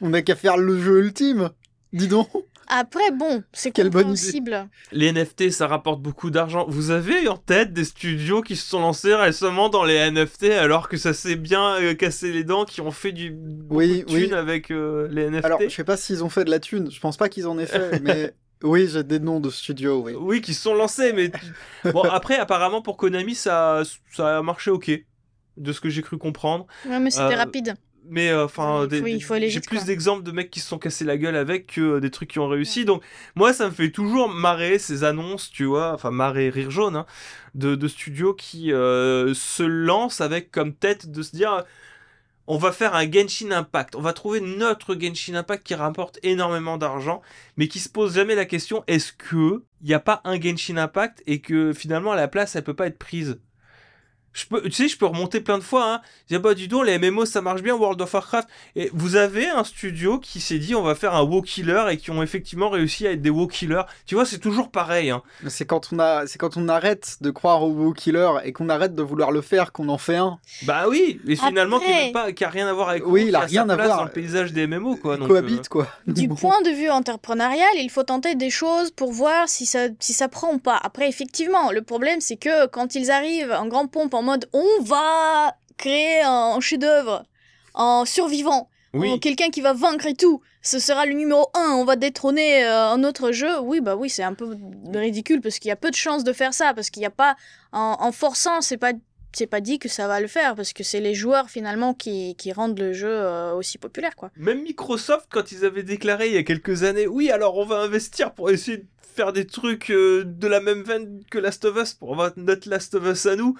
On n'a qu'à faire le jeu ultime. Dis donc après, bon, c'est compréhensible. Les NFT, ça rapporte beaucoup d'argent. Vous avez en tête des studios qui se sont lancés récemment dans les NFT alors que ça s'est bien euh, cassé les dents, qui ont fait du oui, thune avec euh, les NFT Alors, je sais pas s'ils ont fait de la thune. Je pense pas qu'ils en aient fait, mais... Oui, j'ai des noms de studios, oui. Oui, qui se sont lancés, mais... bon, après, apparemment, pour Konami, ça, ça a marché ok, de ce que j'ai cru comprendre. Ouais, mais c'était euh, rapide mais euh, enfin j'ai plus d'exemples de mecs qui se sont cassés la gueule avec que euh, des trucs qui ont réussi. Donc moi ça me fait toujours marrer ces annonces tu vois enfin marrer rire jaune hein, de, de, studios qui euh, se lancent avec comme tête de se dire on va faire un Genshin Impact. On va trouver notre Genshin Impact qui rapporte énormément d'argent mais qui se pose jamais la question est-ce que il n'y a pas un Genshin Impact et que finalement la place elle peut pas être prise? Je peux, tu sais, je peux remonter plein de fois. Hein. Je dis, bah, dis donc, les MMO, ça marche bien, World of Warcraft. Et vous avez un studio qui s'est dit, on va faire un WoW Killer et qui ont effectivement réussi à être des WoW Killers. Tu vois, c'est toujours pareil. Hein. C'est quand, on a, c'est quand on arrête de croire au WoW Killer et qu'on arrête de vouloir le faire qu'on en fait un. Bah oui, mais finalement, qui n'a rien à voir avec oui, il a rien à voir dans le paysage des MMO, quoi. Donc, cohabite, euh, quoi. Du point de vue entrepreneurial, il faut tenter des choses pour voir si ça, si ça prend ou pas. Après, effectivement, le problème, c'est que quand ils arrivent en grand pompe en mode on va créer un chef-d'œuvre en survivant, quelqu'un qui va vaincre et tout. Ce sera le numéro 1, on va détrôner euh, un autre jeu. Oui, bah oui, c'est un peu ridicule parce qu'il y a peu de chances de faire ça, parce qu'il n'y a pas. En, forçant, c'est pas. C'est pas dit que ça va le faire parce que c'est les joueurs finalement qui, qui rendent le jeu euh, aussi populaire quoi. Même Microsoft quand ils avaient déclaré il y a quelques années oui alors on va investir pour essayer de faire des trucs euh, de la même veine que Last of Us pour avoir notre Last of Us à nous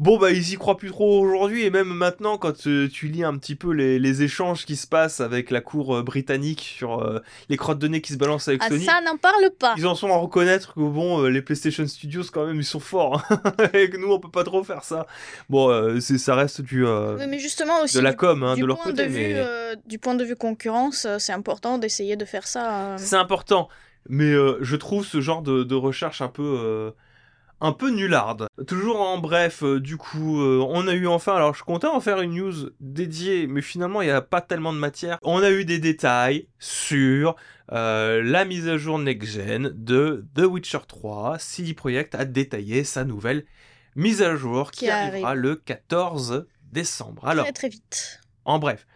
Bon, bah, ils y croient plus trop aujourd'hui, et même maintenant, quand euh, tu lis un petit peu les, échanges qui se passent avec la cour euh, britannique sur euh, les crottes de nez qui se balancent avec ah, Sony. ça, n'en parle pas Ils en sont à reconnaître que, bon, les PlayStation Studios, quand même, ils sont forts, hein, et que nous, on peut pas trop faire ça. Bon, c'est ça reste du. mais justement aussi. De la com, hein, de leur côté. du point de vue concurrence, c'est important d'essayer de faire ça. C'est important, mais je trouve ce genre de, de recherche un peu un peu nullarde. Toujours en bref, euh, du coup, euh, on a eu enfin, alors je comptais en faire une news dédiée, mais finalement il n'y a pas tellement de matière. On a eu des détails sur euh, la mise à jour next-gen de The Witcher 3. CD Projekt a détaillé sa nouvelle mise à jour qui, arrivera le 14 décembre. Alors, très très vite. En bref,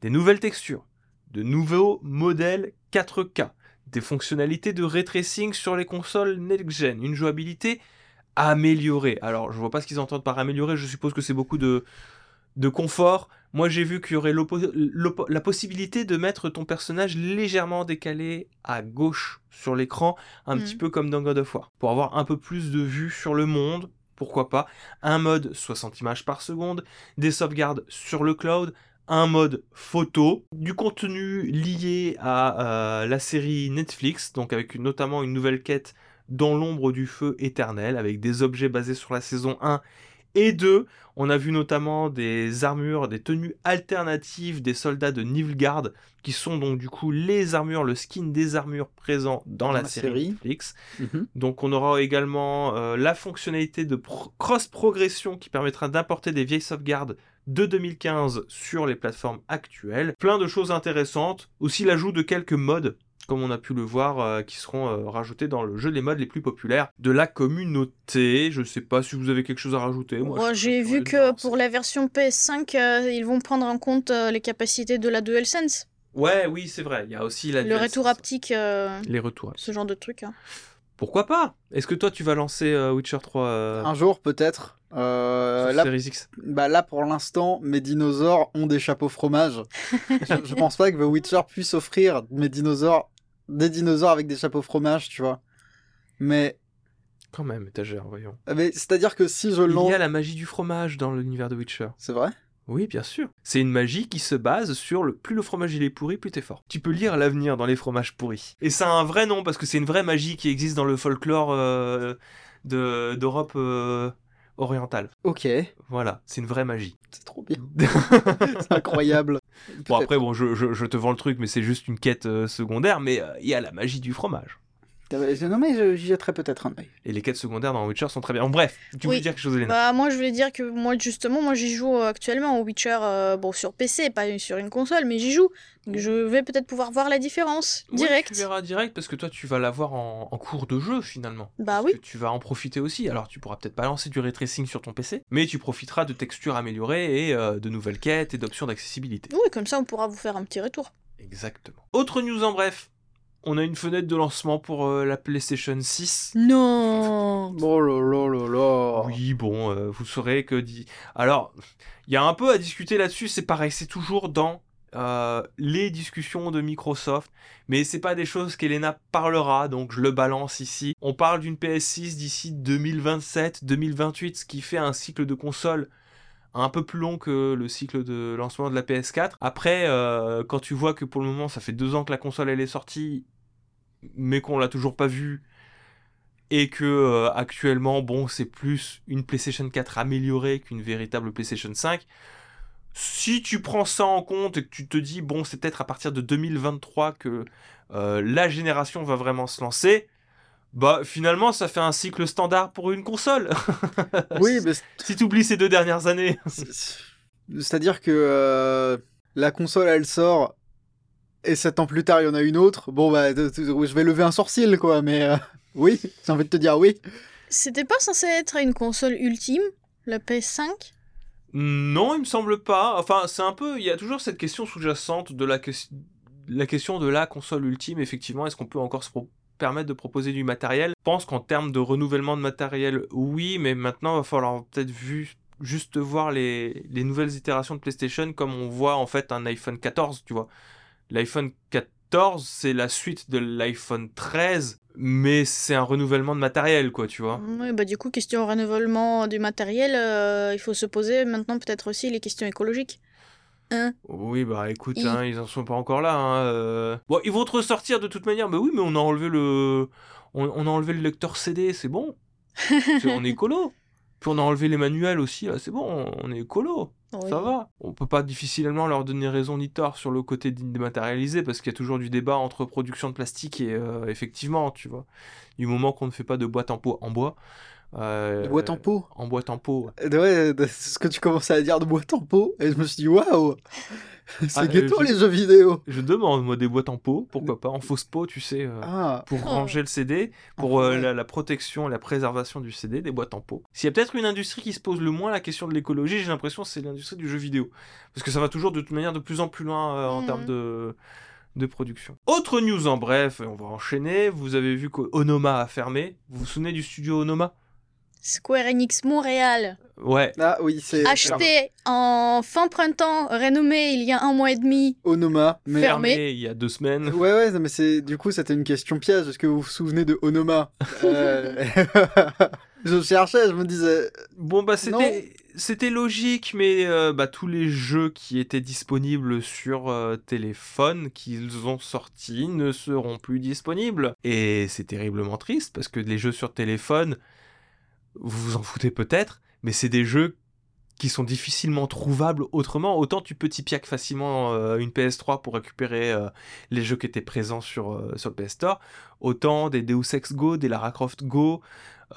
des nouvelles textures, de nouveaux modèles 4K, des fonctionnalités de ray tracing sur les consoles next-gen, une jouabilité améliorer. Alors, je vois pas ce qu'ils entendent par améliorer, je suppose que c'est beaucoup de, de confort. Moi, j'ai vu qu'il y aurait la possibilité de mettre ton personnage légèrement décalé à gauche sur l'écran, un petit mmh. peu comme dans God of War, pour avoir un peu plus de vue sur le monde. Pourquoi pas Un mode 60 images par seconde, des sauvegardes sur le cloud, un mode photo, du contenu lié à euh, la série Netflix, donc avec notamment une nouvelle quête dans l'ombre du feu éternel, avec des objets basés sur la saison 1 et 2. On a vu notamment des armures, des tenues alternatives des soldats de Nilfgaard, qui sont donc du coup les armures, le skin des armures présents dans, la, la série, série. Netflix. Mhm. Donc on aura également euh, la fonctionnalité de pro- cross-progression qui permettra d'importer des vieilles sauvegardes de 2015 sur les plateformes actuelles. Plein de choses intéressantes. Aussi l'ajout de quelques modes, comme on a pu le voir, euh, qui seront euh, rajoutés dans le jeu les modes les plus populaires de la communauté. Je sais pas si vous avez quelque chose à rajouter. Moi, J'ai vu que pour la version PS5, euh, ils vont prendre en compte euh, les capacités de la DualSense. Ouais, oui, c'est vrai. Il y a aussi la Le DualSense. retour haptique, euh, Les retours. ce genre de truc. hein. Pourquoi pas? Est-ce que toi tu vas lancer euh, Witcher 3 euh, Un jour, peut-être. Euh, sur là, Series X? bah là, pour l'instant, mes dinosaures ont des chapeaux fromage. je, je pense pas que The Witcher puisse offrir mes dinosaures, des dinosaures avec des chapeaux fromage, tu vois. Mais, Quand même, étagère, voyons. mais c'est-à-dire que si je Il lance. y a la magie du fromage dans l'univers de Witcher. C'est vrai? Oui, bien sûr. C'est une magie qui se base sur le plus le fromage il est pourri, plus t'es fort. Tu peux lire l'avenir dans les fromages pourris. Et ça a un vrai nom parce que c'est une vraie magie qui existe dans le folklore euh, de- d'Europe euh, orientale. Ok, Voilà, c'est une vraie magie. c'est trop bien. c'est incroyable. Bon après, bon, je, je- je te vends le truc, mais c'est juste une quête euh, secondaire, mais euh, il y a la magie du fromage. Non, mais j'y jetterai peut-être un œil. Et les quêtes secondaires dans Witcher sont très bien. Bon, bref, tu voulais Oui. dire quelque chose, Elena Bah, moi, je voulais dire que moi, justement, moi, j'y joue euh, actuellement au Witcher, euh, bon, sur PC, pas sur une console, mais j'y joue. Donc, je vais peut-être pouvoir voir la différence Ouais, direct. tu verras direct parce que toi tu vas l'avoir en, en cours de jeu finalement. Bah Parce oui. que tu vas en profiter aussi. Alors tu pourras peut-être pas lancer du ray tracing sur ton PC, mais tu profiteras de textures améliorées et euh, de nouvelles quêtes et d'options d'accessibilité. Oui, comme ça, on pourra vous faire un petit retour. Exactement. Autre news en bref. On a une fenêtre de lancement pour euh, la PlayStation 6. Non Oh là là là là. Oui, bon, euh, vous saurez que... dit. Alors, il y a un peu à discuter là-dessus, c'est pareil, c'est toujours dans euh, les discussions de Microsoft, mais c'est pas des choses qu'Elena parlera, donc je le balance ici. On parle d'une PS6 d'ici 2027-2028, ce qui fait un cycle de console un peu plus long que le cycle de lancement de la PS4. Après, euh, quand tu vois que pour le moment, ça fait deux ans que la console elle est sortie, mais qu'on l'a toujours pas vue, et que euh, actuellement, bon, c'est plus une PlayStation 4 améliorée qu'une véritable PlayStation 5. Si tu prends ça en compte et que tu te dis, bon, c'est peut-être à partir de 2023 que euh, la génération va vraiment se lancer, bah finalement, ça fait un cycle standard pour une console. Oui, mais si tu oublies ces deux dernières années. c'est- c'est-à-dire que euh, la console elle sort et sept ans plus tard il y en a une autre. Bon bah je vais lever un sourcil quoi, mais euh, oui, j'ai envie de te dire oui. C'était pas censé être une console ultime, la PS5 Non, il me semble pas. Enfin, c'est un peu. Il y a toujours cette question sous-jacente de la, ques- la question de la console ultime. Effectivement, est-ce qu'on peut encore se pro- permettre de proposer du matériel? Je pense qu'en termes de renouvellement de matériel, oui, mais maintenant, il va falloir peut-être vu, juste voir les, les nouvelles itérations de PlayStation comme on voit en fait un iPhone 14, tu vois. L'iPhone 14, c'est la suite de l'iPhone 13, mais c'est un renouvellement de matériel, quoi, tu vois. Oui, bah du coup, question renouvellement du matériel, euh, il faut se poser maintenant peut-être aussi les questions écologiques. Hein? Oui, bah écoute, hein, ils en sont pas encore là. hein, euh. Bon, ils vont te ressortir de toute manière. Mais oui, mais on a enlevé le, on, on a enlevé le lecteur CD, c'est bon. C'est- on est écolo. Puis on a enlevé les manuels aussi, là, c'est bon, on est écolo. Oui. Ça va. On peut pas difficilement leur donner raison ni tort sur le côté dématérialisé parce qu'il y a toujours du débat entre production de plastique et euh, effectivement, tu vois, du moment qu'on ne fait pas de boîte en, pot, en bois. Euh, De boîte en pot. En boîte en pot. ouais. Ce que tu commençais à dire de boîte en pot et je me suis dit waouh, c'est Ah, ghetto je- les jeux vidéo. Je demande, moi, des boîtes en pot, pourquoi pas, en fausse peau, tu sais. euh, Ah, pour Oh. ranger le CD, pour Enfin, euh, ouais. la, la protection et la préservation du CD, des boîtes en pot. S'il y a peut-être une industrie qui se pose le moins la question de l'écologie, j'ai l'impression que c'est l'industrie du jeu vidéo. Parce que ça va toujours de toute manière de plus en plus loin euh, en Mhm. termes de, de production. Autre news en bref, et on va enchaîner, vous avez vu qu'Onoma a fermé. Vous vous souvenez du studio Onoma? Square Enix Montréal, Ouais. ah oui, c'est acheté en fin printemps, rénommé il y a un mois et demi. Onoma. Mais Fermé. il y a deux semaines. Ouais, ouais, mais c'est du coup, c'était une question piège. Est-ce que vous vous souvenez de Onoma Euh, Je cherchais, je me disais. Bon bah c'était c'était logique, mais euh, bah, tous les jeux qui étaient disponibles sur euh, téléphone qu'ils ont sortis ne seront plus disponibles. Et c'est terriblement triste parce que les jeux sur téléphone, vous vous en foutez peut-être, mais c'est des jeux qui sont difficilement trouvables autrement. Autant tu peux tipiac facilement euh, une PS3 pour récupérer euh, les jeux qui étaient présents sur, euh, sur le PS Store, autant des Deus Ex Go, des Lara Croft Go,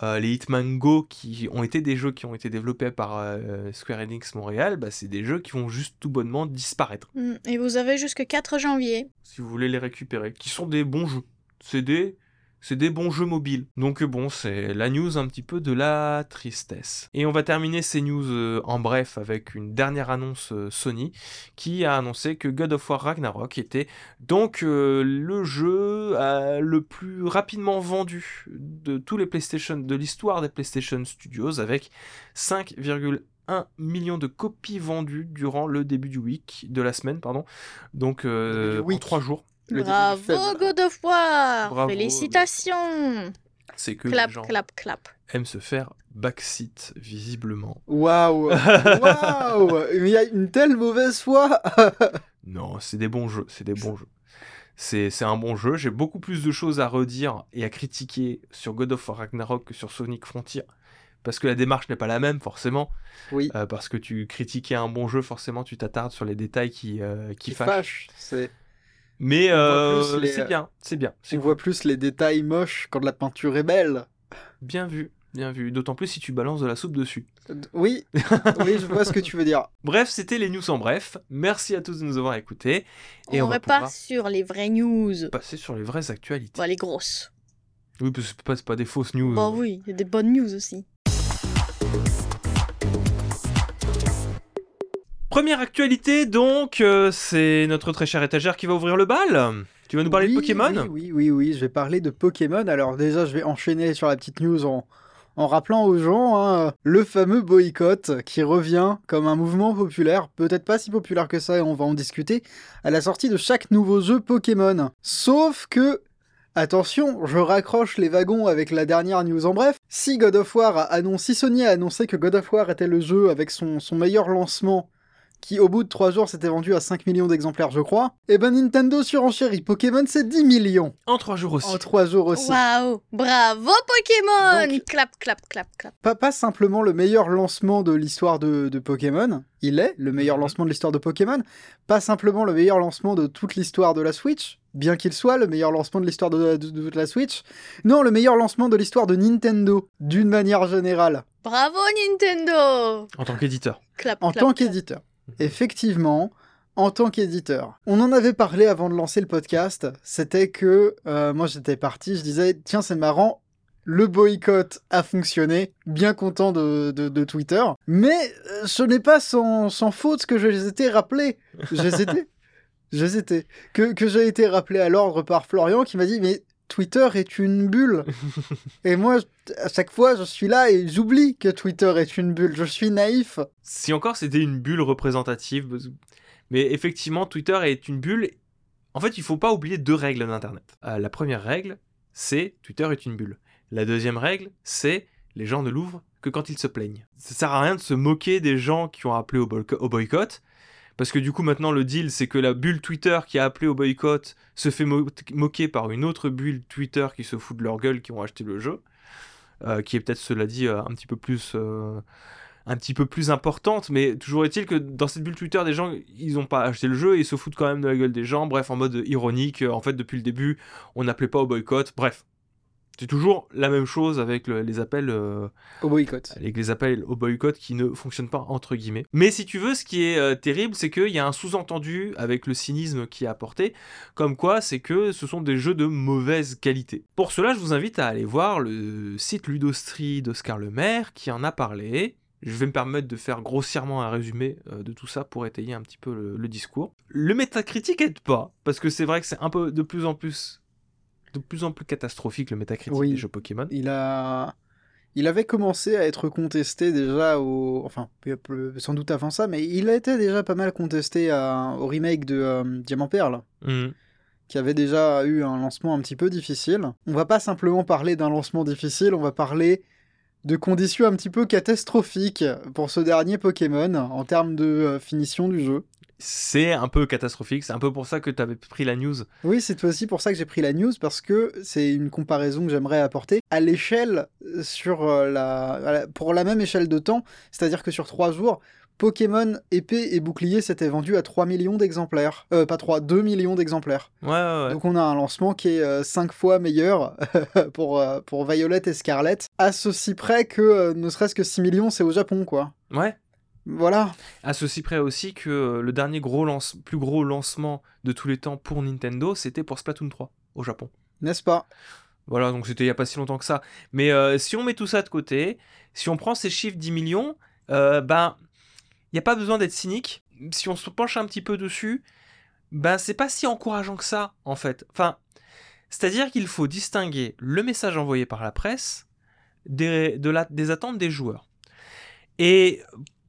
les Hitman Go qui ont été des jeux qui ont été développés par Square Enix Montréal, bah, c'est des jeux qui vont juste tout bonnement disparaître Mm, Et vous avez jusque 4 janvier. si vous voulez les récupérer, qui sont des bons jeux. C'est des, c'est des bons jeux mobiles. Donc bon, c'est la news un petit peu de la tristesse. Et on va terminer ces news euh, en bref avec une dernière annonce euh, Sony qui a annoncé que God of War Ragnarok était donc euh, le jeu euh, le plus rapidement vendu de tous les PlayStation, de l'histoire des PlayStation Studios avec 5,1 millions de copies vendues durant le début du week, de la semaine, pardon. Donc euh, en week. 3 jours. Le Bravo. God of War Bravo, Félicitations C'est que Clap, les gens clap, clap. aiment se faire backseat, visiblement. Waouh Waouh Il y a une telle mauvaise foi Non, c'est des bons jeux, c'est des bons jeux. C'est c'est un bon jeu. J'ai beaucoup plus de choses à redire et à critiquer sur God of War Ragnarok que sur Sonic Frontier. Parce que la démarche n'est pas la même, forcément. Oui, Euh, parce que tu critiquais un bon jeu, forcément, tu t'attardes sur les détails qui, euh, qui qui fâchent. fâche. Mais euh, les- c'est bien, c'est bien. On voit plus les détails moches quand la peinture est belle. bien vu, bien vu. D'autant plus si tu balances de la soupe dessus. Euh, Oui, oui, je vois ce que tu veux dire. Bref, c'était les news en bref. Merci à tous de nous avoir écoutés. Et on, on repart pouvoir sur les vraies news. passer sur les vraies actualités. Bon, les grosses. Oui, parce que c'est pas, des fausses news. Bon, oui, il y a des bonnes news aussi. Première actualité, donc, euh, c'est notre très cher étagère qui va ouvrir le bal. Tu vas nous parler de Pokémon? oui, oui, oui, oui, je vais parler de Pokémon. Alors déjà, je vais enchaîner sur la petite news en, en rappelant aux gens hein, le fameux boycott qui revient comme un mouvement populaire, peut-être pas si populaire que ça, et on va en discuter, à la sortie de chaque nouveau jeu Pokémon. Sauf que... Attention, je raccroche les wagons avec la dernière news en bref. Si God of War a annoncé, si Sony a annoncé que God of War était le jeu avec son, son meilleur lancement qui au bout de 3 jours s'était vendu à 5 millions d'exemplaires, je crois. Et ben Nintendo surenchérit Pokémon, c'est 10 millions En trois jours aussi. en 3 jours aussi. Waouh Bravo Pokémon Donc- Clap, clap, clap, clap. Pas, pas simplement le meilleur lancement de l'histoire de, de Pokémon, il est le meilleur Mhm. lancement de l'histoire de Pokémon. Pas simplement le meilleur lancement de toute l'histoire de la Switch, bien qu'il soit le meilleur lancement de l'histoire de, de- de toute la Switch. Non, le meilleur lancement de l'histoire de Nintendo, d'une manière générale, Bravo Nintendo En tant qu'éditeur. Clap, en clap, tant clap. qu'éditeur. Effectivement, en tant qu'éditeur. On en avait parlé avant de lancer le podcast, c'était que euh, moi j'étais parti, je disais, tiens c'est marrant, le boycott a fonctionné, bien content de, de- de Twitter, mais euh, ce n'est pas sans, sans faute que je les étais rappelés. Je les étais. je les étais. Que, que j'ai été rappelé à l'ordre par Florian qui m'a dit, mais Twitter est une bulle. et moi, à chaque fois, je suis là et j'oublie que Twitter est une bulle. Je suis naïf. Si encore c'était une bulle représentative. parce- Mais effectivement, Twitter est une bulle. En fait, il faut pas oublier deux règles d'Internet. Euh, la première règle, c'est Twitter est une bulle. La deuxième règle, c'est les gens ne l'ouvrent que quand ils se plaignent. Ça sert à rien de se moquer des gens qui ont appelé au boycott. Parce que du coup, maintenant, le deal, c'est que la bulle Twitter qui a appelé au boycott se fait mo- moquer par une autre bulle Twitter qui se fout de leur gueule, qui ont acheté le jeu. Euh, qui est peut-être, cela dit, euh, un petit peu plus. euh, un petit peu plus importante, mais toujours est-il que dans cette bulle Twitter, des gens, ils n'ont pas acheté le jeu et ils se foutent quand même de la gueule des gens, bref, en mode ironique, en fait, depuis le début, on n'appelait pas au boycott, bref. C'est toujours la même chose avec le- les appels euh, Au boycott. avec les appels au boycott qui ne fonctionnent pas entre guillemets. Mais si tu veux, ce qui est euh, terrible, c'est qu'il y a un sous-entendu avec le cynisme qui est apporté, comme quoi c'est que ce sont des jeux de mauvaise qualité. Pour cela, je vous invite à aller voir le site Ludostri d'Oscar Lemaire qui en a parlé. Je vais me permettre de faire grossièrement un résumé euh, de tout ça pour étayer un petit peu le, le discours. Le métacritique aide pas, parce que c'est vrai que c'est un peu de plus en plus de plus en plus catastrophique le métacritique Oui. des jeux Pokémon. Il a, il avait commencé à être contesté déjà au, enfin sans doute avant ça, mais il a été déjà pas mal contesté à- au remake de euh, Diamant Perle, Mhm. qui avait déjà eu un lancement un petit peu difficile. On va pas simplement parler d'un lancement difficile, on va parler de conditions un petit peu catastrophiques pour ce dernier Pokémon en termes de euh, finition du jeu. C'est un peu catastrophique, c'est un peu pour ça que tu avais pris la news. Oui, c'est aussi pour ça que j'ai pris la news parce que c'est une comparaison que j'aimerais apporter à l'échelle euh, sur euh, la, pour la même échelle de temps, c'est-à-dire que sur trois jours, Pokémon épée et bouclier s'était vendu à 3 millions d'exemplaires. Euh, pas 3, 2 millions d'exemplaires. Ouais, ouais, ouais. Donc on a un lancement qui est 5 fois meilleur pour, euh, pour Violet et Scarlet, à ceci près que euh, ne serait-ce que 6 millions c'est au Japon quoi. Ouais. Voilà. À ceci près aussi que euh, le dernier gros lance... plus gros lancement de tous les temps pour Nintendo, c'était pour Splatoon 3 au Japon. N'est-ce pas? Voilà, donc c'était il n'y a pas si longtemps que ça. Mais euh, si on met tout ça de côté, si on prend ces chiffres 10 millions, euh, ben, il n'y a pas besoin d'être cynique. Si on se penche un petit peu dessus, ben, c'est pas si encourageant que ça, en fait. Enfin, c'est-à-dire qu'il faut distinguer le message envoyé par la presse des, de la- des attentes des joueurs. Et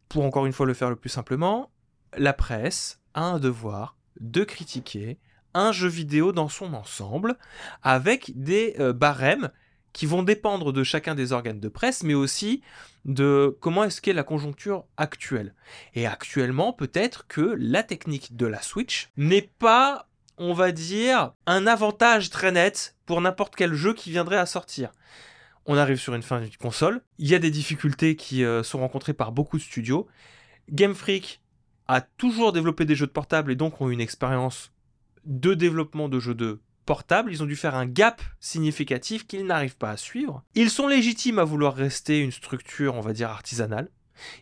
pour encore une fois le faire le plus simplement, la presse a un devoir de critiquer un jeu vidéo dans son ensemble avec des euh, barèmes qui vont dépendre de chacun des organes de presse, mais aussi de comment est-ce qu'est la conjoncture actuelle. Et actuellement, peut-être que la technique de la Switch n'est pas, on va dire, un avantage très net pour n'importe quel jeu qui viendrait à sortir. On arrive sur une fin d'une console, il y a des difficultés qui euh, sont rencontrées par beaucoup de studios. Game Freak a toujours développé des jeux de portable et donc ont une expérience de développement de jeux de portable. Ils ont dû faire un gap significatif qu'ils n'arrivent pas à suivre. Ils sont légitimes à vouloir rester une structure, on va dire, artisanale.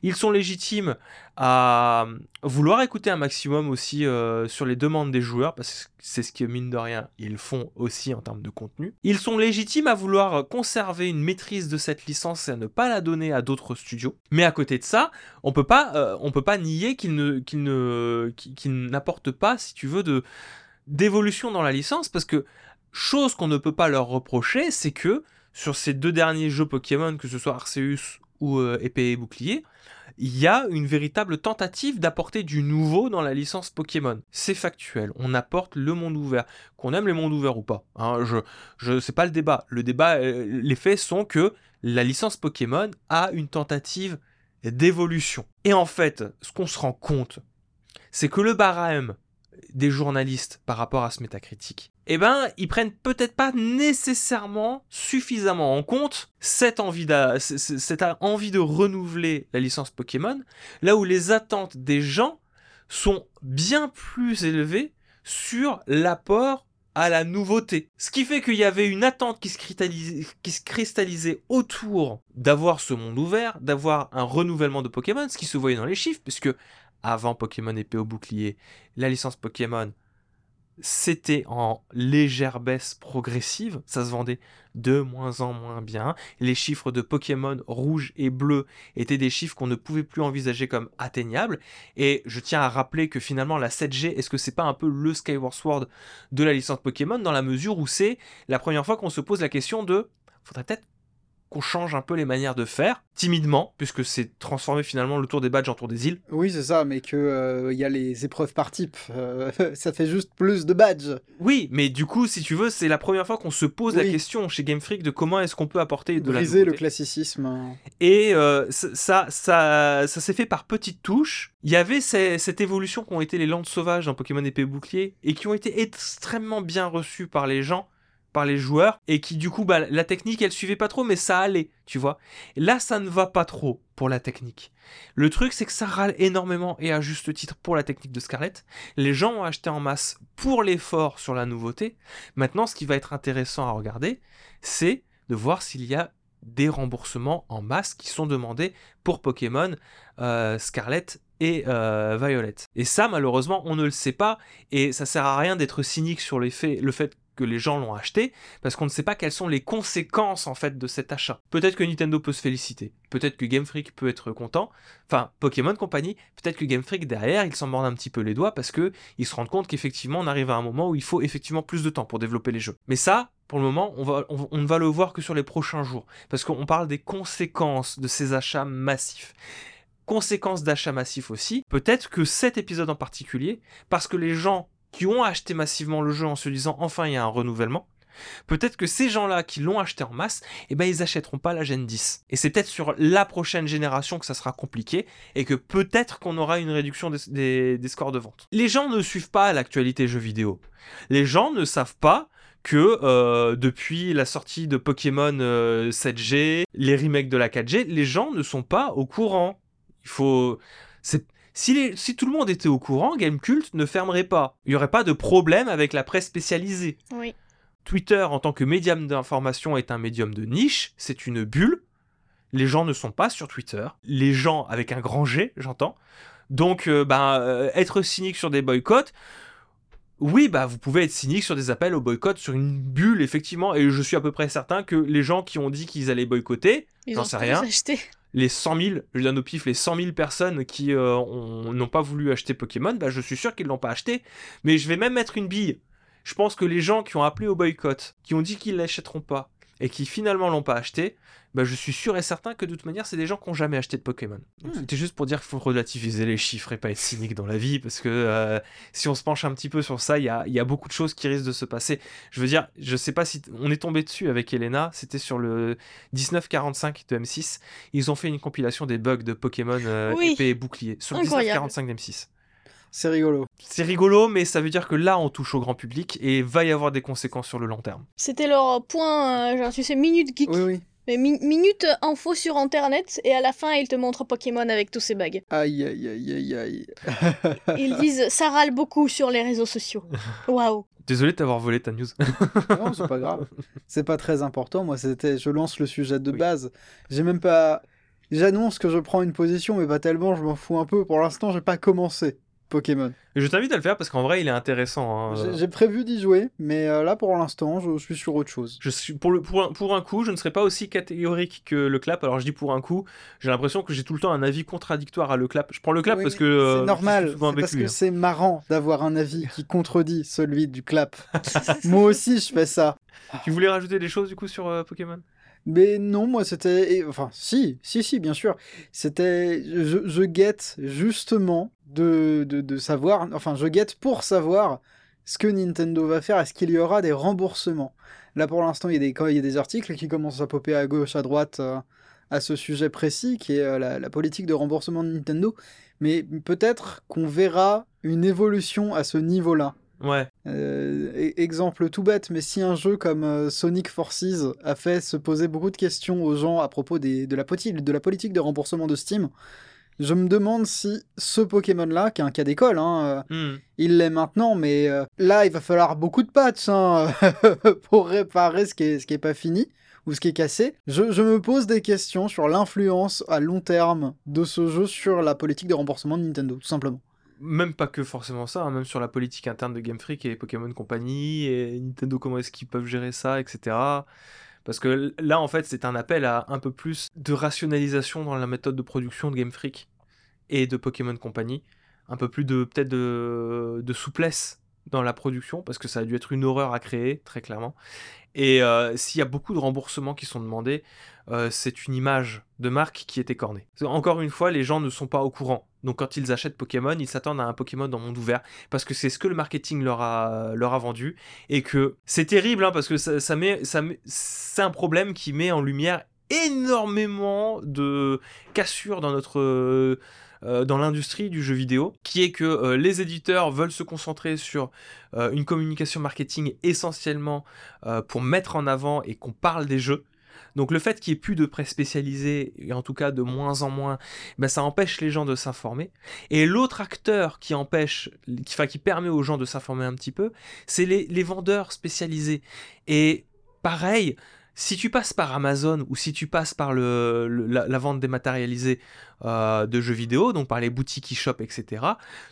Ils sont légitimes à vouloir écouter un maximum aussi euh, sur les demandes des joueurs, parce que c'est ce que, mine de rien, ils font aussi en termes de contenu. Ils sont légitimes à vouloir conserver une maîtrise de cette licence et à ne pas la donner à d'autres studios. Mais à côté de ça, on peut euh, peut pas nier qu'ils ne, qu'ils ne, qu'ils- n'apportent pas, si tu veux, d'évolution dans la licence, parce que chose qu'on ne peut pas leur reprocher, c'est que sur ces deux derniers jeux Pokémon, que ce soit Arceus ou euh, Épée et Bouclier, il y a une véritable tentative d'apporter du nouveau dans la licence Pokémon. C'est factuel, on apporte le monde ouvert. Qu'on aime les mondes ouverts ou pas, hein, je, je, c'est pas le débat. Le débat, euh, les faits sont que la licence Pokémon a une tentative d'évolution. Et en fait, ce qu'on se rend compte, c'est que le barème des journalistes par rapport à ce métacritique, eh ben, ils prennent peut-être pas nécessairement suffisamment en compte cette envie, de renouveler la licence Pokémon, là où les attentes des gens sont bien plus élevées sur l'apport à la nouveauté. Ce qui fait qu'il y avait une attente qui se cristallisait autour d'avoir ce monde ouvert, d'avoir un renouvellement de Pokémon, ce qui se voyait dans les chiffres, puisque avant Pokémon épée au bouclier, la licence Pokémon, c'était en légère baisse progressive, ça se vendait de moins en moins bien. Les chiffres de Pokémon rouge et bleu étaient des chiffres qu'on ne pouvait plus envisager comme atteignables. Et je tiens à rappeler que finalement la 7G, est-ce que c'est pas un peu le Skyward Sword de la licence Pokémon dans la mesure où c'est la première fois qu'on se pose la question de faudrait peut-être qu'on change un peu les manières de faire, timidement, puisque c'est transformer finalement le tour des badges en tour des îles. Oui, c'est ça, mais que euh, il y a les épreuves par type. euh, ça fait juste plus de badges. Oui, mais du coup, si tu veux, c'est la première fois qu'on se pose la question chez Game Freak de comment est-ce qu'on peut apporter de la Briser le nouveauté. classicisme. Et euh, ça, ça, ça, ça s'est fait par petites touches. Il y avait ces- cette évolution qu'ont été les landes sauvages dans Pokémon épée bouclier et qui ont été extrêmement bien reçues par les gens, les joueurs, et qui du coup, bah, la technique, elle suivait pas trop, mais ça allait, tu vois. Là, ça ne va pas trop pour la technique. Le truc, c'est que ça râle énormément et à juste titre pour la technique de Scarlett. Les gens ont acheté en masse pour l'effort sur la nouveauté. Maintenant, ce qui va être intéressant à regarder, c'est de voir s'il y a des remboursements en masse qui sont demandés pour Pokémon euh, Scarlet et euh, Violet. Et ça, malheureusement, on ne le sait pas, et ça sert à rien d'être cynique sur les faits, le fait que les gens l'ont acheté, parce qu'on ne sait pas quelles sont les conséquences en fait de cet achat. Peut-être que Nintendo peut se féliciter, peut-être que Game Freak peut être content, enfin Pokémon Company, peut-être que Game Freak derrière, ils s'en mordent un petit peu les doigts parce que se rendent compte qu'effectivement on arrive à un moment où il faut effectivement plus de temps pour développer les jeux. Mais ça, pour le moment, on, va, on, on ne va le voir que sur les prochains jours, parce qu'on parle des conséquences de ces achats massifs. Conséquences d'achats massifs aussi, peut-être que cet épisode en particulier, parce que les gens qui ont acheté massivement le jeu en se disant enfin il y a un renouvellement, peut-être que ces gens-là qui l'ont acheté en masse, eh ben ils achèteront pas la Gen 10. Et c'est peut-être sur la prochaine génération que ça sera compliqué et que peut-être qu'on aura une réduction des, scores de vente. Les gens ne suivent pas l'actualité jeux vidéo. Les gens ne savent pas que euh, depuis la sortie de Pokémon euh, 7G, les remakes de la 4G, les gens ne sont pas au courant. Il faut. c'est- Si, les- si tout le monde était au courant, Gamecult ne fermerait pas. Il n'y aurait pas de problème avec la presse spécialisée. Oui. Twitter, en tant que médium d'information, est un médium de niche, c'est une bulle. Les gens ne sont pas sur Twitter. Les gens avec un grand G, j'entends. Donc, euh, ben, euh, être cynique sur des boycotts, oui, bah, vous pouvez être cynique sur des appels au boycott, sur une bulle, effectivement. Et je suis à peu près certain que les gens qui ont dit qu'ils allaient boycotter, Ils J'en sais rien. acheté. Les 100 000, je donne au pif, les 100 000 personnes qui euh, ont- n'ont pas voulu acheter Pokémon, bah, je suis sûr qu'ils l'ont pas acheté. Mais je vais même mettre une bille. Je pense que les gens qui ont appelé au boycott, qui ont dit qu'ils l'achèteront pas, et qui finalement l'ont pas acheté, bah, je suis sûr et certain que de toute manière, c'est des gens qui n'ont jamais acheté de Pokémon. Donc, Hmm. C'était juste pour dire qu'il faut relativiser les chiffres et pas être cynique dans la vie, parce que euh, si on se penche un petit peu sur ça, il y a, y a beaucoup de choses qui risquent de se passer. Je veux dire, je sais pas si on est tombé dessus avec Elena, c'était sur le 1945 de M6. Ils ont fait une compilation des bugs de Pokémon euh, Oui. épée et bouclier sur le Incroyable. 1945 d'M6. C'est rigolo. C'est rigolo, mais ça veut dire que là, on touche au grand public et va y avoir des conséquences sur le long terme. C'était leur point, euh, genre tu sais, minute geek. Oui, oui. Mais mi- minute info sur internet et à la fin ils te montrent Pokémon avec tous ses bugs. Aïe, aïe, aïe, aïe, aïe. Ils disent ça râle beaucoup sur les réseaux sociaux. Waouh. Désolé de t'avoir volé ta news. Non, c'est pas grave. C'est pas très important. Moi, c'était, je lance le sujet de Oui. base. J'ai même pas. J'annonce que je prends une position, mais pas tellement. Je m'en fous un peu. Pour l'instant, j'ai pas commencé Pokémon. Et je t'invite à le faire parce qu'en vrai, il est intéressant. hein. J'ai- prévu d'y jouer, mais euh, là, pour l'instant, je suis sur autre chose. Je suis pour, le, pour, un, pour un coup, je ne serai pas aussi catégorique que le clap. Alors je dis pour un coup, j'ai l'impression que j'ai tout le temps un avis contradictoire à le clap. Je prends le clap Oui, parce que euh, c'est normal. C'est parce lui, que hein. c'est marrant d'avoir un avis qui contredit celui du clap. Moi aussi, je fais ça. Tu voulais rajouter des choses du coup sur euh, Pokémon? Mais non, moi c'était. Enfin, si, si, si, bien sûr. C'était. Je, guette justement de, de, savoir. Enfin, je guette pour savoir ce que Nintendo va faire. Est-ce qu'il y aura des remboursements? Là, pour l'instant, il y, a des, il des articles qui commencent à popper à gauche, à droite euh, à ce sujet précis, qui est euh, la politique de remboursement de Nintendo. Mais peut-être qu'on verra une évolution à ce niveau-là. Ouais. Euh, e- exemple tout bête, mais si un jeu comme euh, Sonic Forces a fait se poser beaucoup de questions aux gens à propos des, de, la politique, de la politique de remboursement de Steam, je me demande si ce Pokémon-là, qui est un cas d'école, hein, euh, Hmm. il l'est maintenant, mais euh, là, il va falloir beaucoup de patchs hein, pour réparer ce qui est, ce qui est pas fini ou ce qui est cassé. Je, je me pose des questions sur l'influence à long terme de ce jeu sur la politique de remboursement de Nintendo, tout simplement. Même pas que forcément ça, hein, même sur la politique interne de Game Freak et Pokémon Company et Nintendo, comment est-ce qu'ils peuvent gérer ça, etc. Parce que là, en fait, c'est un appel à un peu plus de rationalisation dans la méthode de production de Game Freak et de Pokémon Company. Un peu plus de, peut-être de, souplesse dans la production, parce que ça a dû être une horreur à créer, très clairement. Et euh, s'il y a beaucoup de remboursements qui sont demandés, euh, c'est une image de marque qui est écornée. Encore une fois, les gens ne sont pas au courant. Donc quand ils achètent Pokémon, ils s'attendent à un Pokémon dans monde ouvert parce que c'est ce que le marketing leur a, a vendu et que c'est terrible hein, parce que ça, met, c'est un problème qui met en lumière énormément de cassures dans euh, euh, l'industrie du jeu vidéo, qui est que euh, les éditeurs veulent se concentrer sur euh, une communication marketing essentiellement euh, pour mettre en avant et qu'on parle des jeux. Donc le fait qu'il n'y ait plus de presse spécialisée, et en tout cas de moins en moins, ben, ça empêche les gens de s'informer. Et l'autre acteur qui empêche, qui, enfin, qui permet aux gens de s'informer un petit peu, c'est les, les vendeurs spécialisés. Et pareil, si tu passes par Amazon ou si tu passes par la, vente dématérialisée euh, de jeux vidéo, donc par les boutiques e-shop, etc.,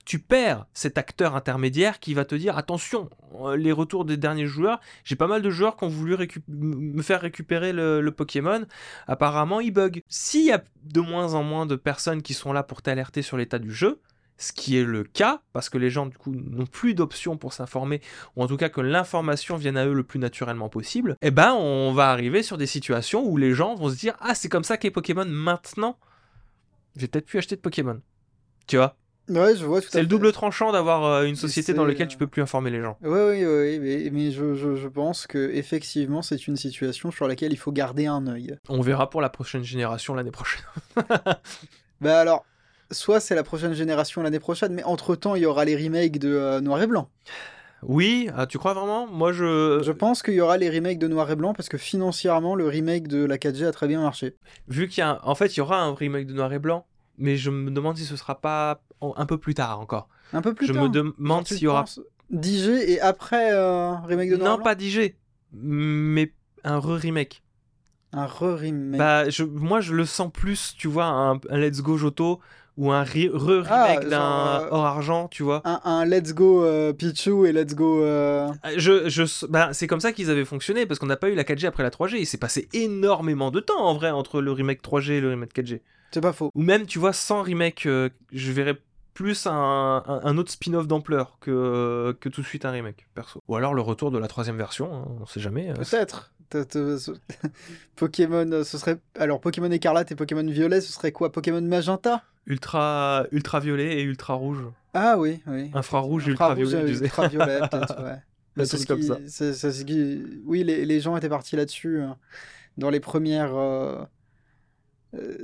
tu perds cet acteur intermédiaire qui va te dire attention, euh, les retours des derniers joueurs, j'ai pas mal de joueurs qui ont voulu me faire récupérer le Pokémon, apparemment il bug. S'il y a de moins en moins de personnes qui sont là pour t'alerter sur l'état du jeu, ce qui est le cas, parce que les gens du coup n'ont plus d'options pour s'informer, ou en tout cas que l'information vienne à eux le plus naturellement possible, eh ben on va arriver sur des situations où les gens vont se dire ah c'est comme ça qu'est Pokémon maintenant, je vais peut-être plus acheter de Pokémon, tu vois? Ouais, je vois tout à C'est le double tranchant d'avoir euh, une société dans laquelle tu peux plus informer les gens. Oui, oui, oui, mais, mais je, je, je pense que effectivement c'est une situation sur laquelle il faut garder un œil. On verra pour la prochaine génération l'année prochaine. Bah alors, soit c'est la prochaine génération l'année prochaine, mais entre-temps il y aura les remakes de euh, Noir et Blanc. Oui, ah, tu crois vraiment? Moi, je... Je pense qu'il y aura les remakes de Noir et Blanc parce que financièrement le remake de la 4G a très bien marché. Vu qu'il y a... un- En fait, il y aura un remake de Noir et Blanc, mais je me demande si ce sera pas un peu plus tard encore. Un peu plus je tard. me demande s'il y aura... DJ et après euh, remake de Noir et Non, Blanc? pas DJ, mais un re-remake. Un re-remake. Bah, je... moi, je le sens plus, tu vois, un, un Let's Go Joto ou un re- re-remake Ah, d'un euh, hors argent, tu vois. un, un Let's Go euh, Pichu et Let's Go... euh, Je, je, bah, c'est comme ça qu'ils avaient fonctionné, parce qu'on n'a pas eu la 4G après la 3G. Il s'est passé énormément de temps, en vrai, entre le remake 3G et le remake 4G. C'est pas faux. Ou même, tu vois, sans remake, euh, je verrais plus un, un- un autre spin-off d'ampleur que, que tout de suite un remake, perso. Ou alors le retour de la troisième version, hein, on sait jamais. euh. Peut-être. Pokémon, euh, ce serait... Alors Pokémon Écarlate et Pokémon Violet, ce serait quoi? Pokémon Magenta? Ultra, ultraviolet et ultra rouge. Ah oui, oui. Infrarouge et Infrarouge ultraviolet, disais. ultraviolet, peut-être, ouais. Bah, ce comme qui- ça. ce qui- Oui, les, les gens étaient partis là-dessus hein, dans les premières euh, euh,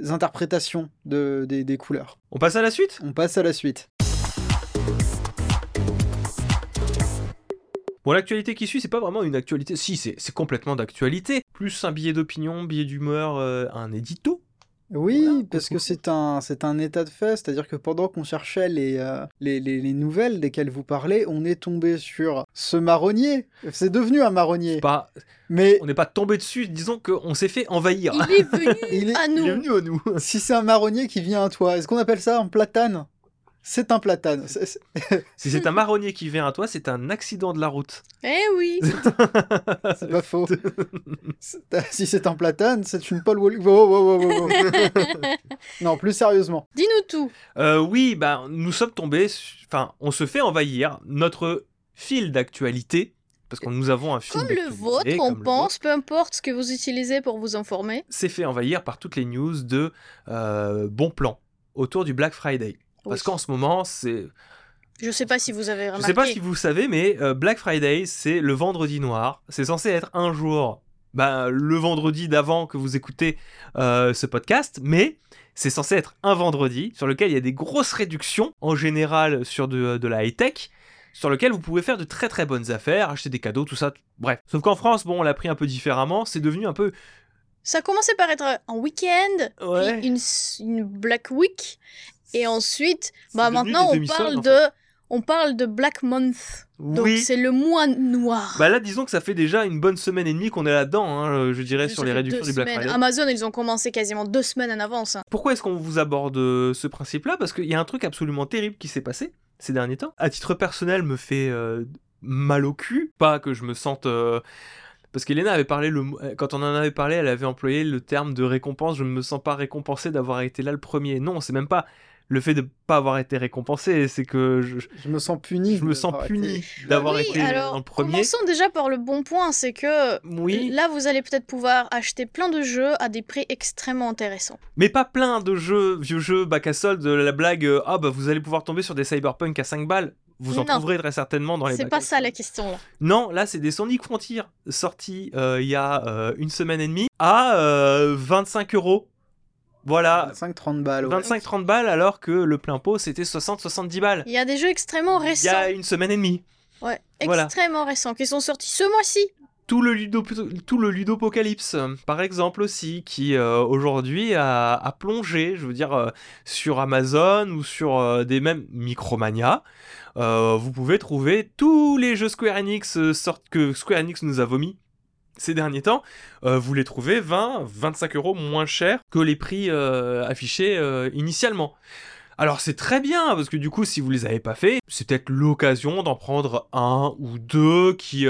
interprétations de, des, des couleurs. On passe à la suite? On passe à la suite. Bon, l'actualité qui suit, c'est pas vraiment une actualité. Si, c'est c'est complètement d'actualité. Plus un billet d'opinion, billet d'humeur, euh, un édito. Oui, Voilà, parce que c'est un, c'est un état de fait, c'est-à-dire que pendant qu'on cherchait les, euh, les, les, les nouvelles desquelles vous parlez, on est tombé sur ce marronnier. C'est devenu un marronnier. Pas, Mais on n'est pas tombé dessus, disons qu'on s'est fait envahir. Il est venu Il est- à Il est nous. venu à nous. si c'est un marronnier qui vient à toi, est-ce qu'on appelle ça un platane? C'est un platane. C'est- c'est- Si c'est un marronnier qui vient à toi, c'est un accident de la route. Eh oui. C'est pas faux. C'est- si c'est un platane, c'est une Paul non, plus sérieusement. Dis-nous tout. Euh, oui, bah, nous sommes tombés, enfin, on se fait envahir notre fil d'actualité, parce que nous avons un fil Comme le vôtre, on comme pense, peu importe ce que vous utilisez pour vous informer. s'est fait envahir par toutes les news de euh, bon plan autour du Black Friday. Parce Oui. qu'en ce moment, c'est. Je sais pas si vous avez Je remarqué. sais pas si vous savez, mais euh, Black Friday, c'est le vendredi noir. C'est censé être un jour, bah, le vendredi d'avant que vous écoutez euh, ce podcast, mais c'est censé être un vendredi sur lequel il y a des grosses réductions, en général sur de, de la high-tech, sur lequel vous pouvez faire de très très bonnes affaires, acheter des cadeaux, tout ça. Bref. Sauf qu'en France, bon, on l'a pris un peu différemment. C'est devenu un peu. Ça commençait par être un week-end, Ouais. puis une Black Week, et ensuite, bah maintenant on parle en de, on parle de Black Month. Donc oui. c'est le mois noir. Bah là, disons que ça fait déjà une bonne semaine et demie qu'on est là-dedans, hein, je dirais, Ça sur les réductions du Black. Friday. Amazon, ils ont commencé quasiment deux semaines en avance. hein. Pourquoi est-ce qu'on vous aborde euh, ce principe-là? Parce qu'il y a un truc absolument terrible qui s'est passé ces derniers temps. À titre personnel, me fait euh, mal au cul. Pas que je me sente. euh, Parce qu'Elena avait parlé, le... euh, quand on en avait parlé, elle avait employé le terme de récompense. Je ne me sens pas récompensé d'avoir été là le premier. Non, c'est même pas le fait de pas avoir été récompensé, c'est que je, Je me sens puni. je me sens d'avoir puni été- d'avoir oui, été alors, en premier. commençons déjà par le bon point, c'est que Oui, là, vous allez peut-être pouvoir acheter plein de jeux à des prix extrêmement intéressants. mais pas plein de jeux, vieux jeux bac à solde, la blague, euh, ah bah vous allez pouvoir tomber sur des cyberpunk à 5 balles. Vous en Non. trouverez très certainement dans les C'est pas ça la question là. Non, là c'est des Sonic Frontier sortis euh, il y a euh, une semaine et demie à euh, 25 euros. Voilà, 25-30 balles. ouais. 25-30 balles alors que le plein pot c'était 60-70 balles. Il y a des jeux extrêmement Il y récents, a une semaine et demie. ouais, voilà. extrêmement récents, qui sont sortis ce mois-ci. Tout le, ludo, tout le Ludopocalypse, par exemple aussi, qui euh, aujourd'hui a, a plongé, je veux dire, euh, sur Amazon ou sur euh, des mêmes Micromania. Euh, vous pouvez trouver tous les jeux Square Enix euh, sortent que Square Enix nous a vomi ces derniers temps. Euh, vous les trouvez 20, 25 euros moins cher que les prix euh, affichés euh, initialement. Alors c'est très bien parce que du coup si vous les avez pas fait, c'est peut-être l'occasion d'en prendre un ou deux qui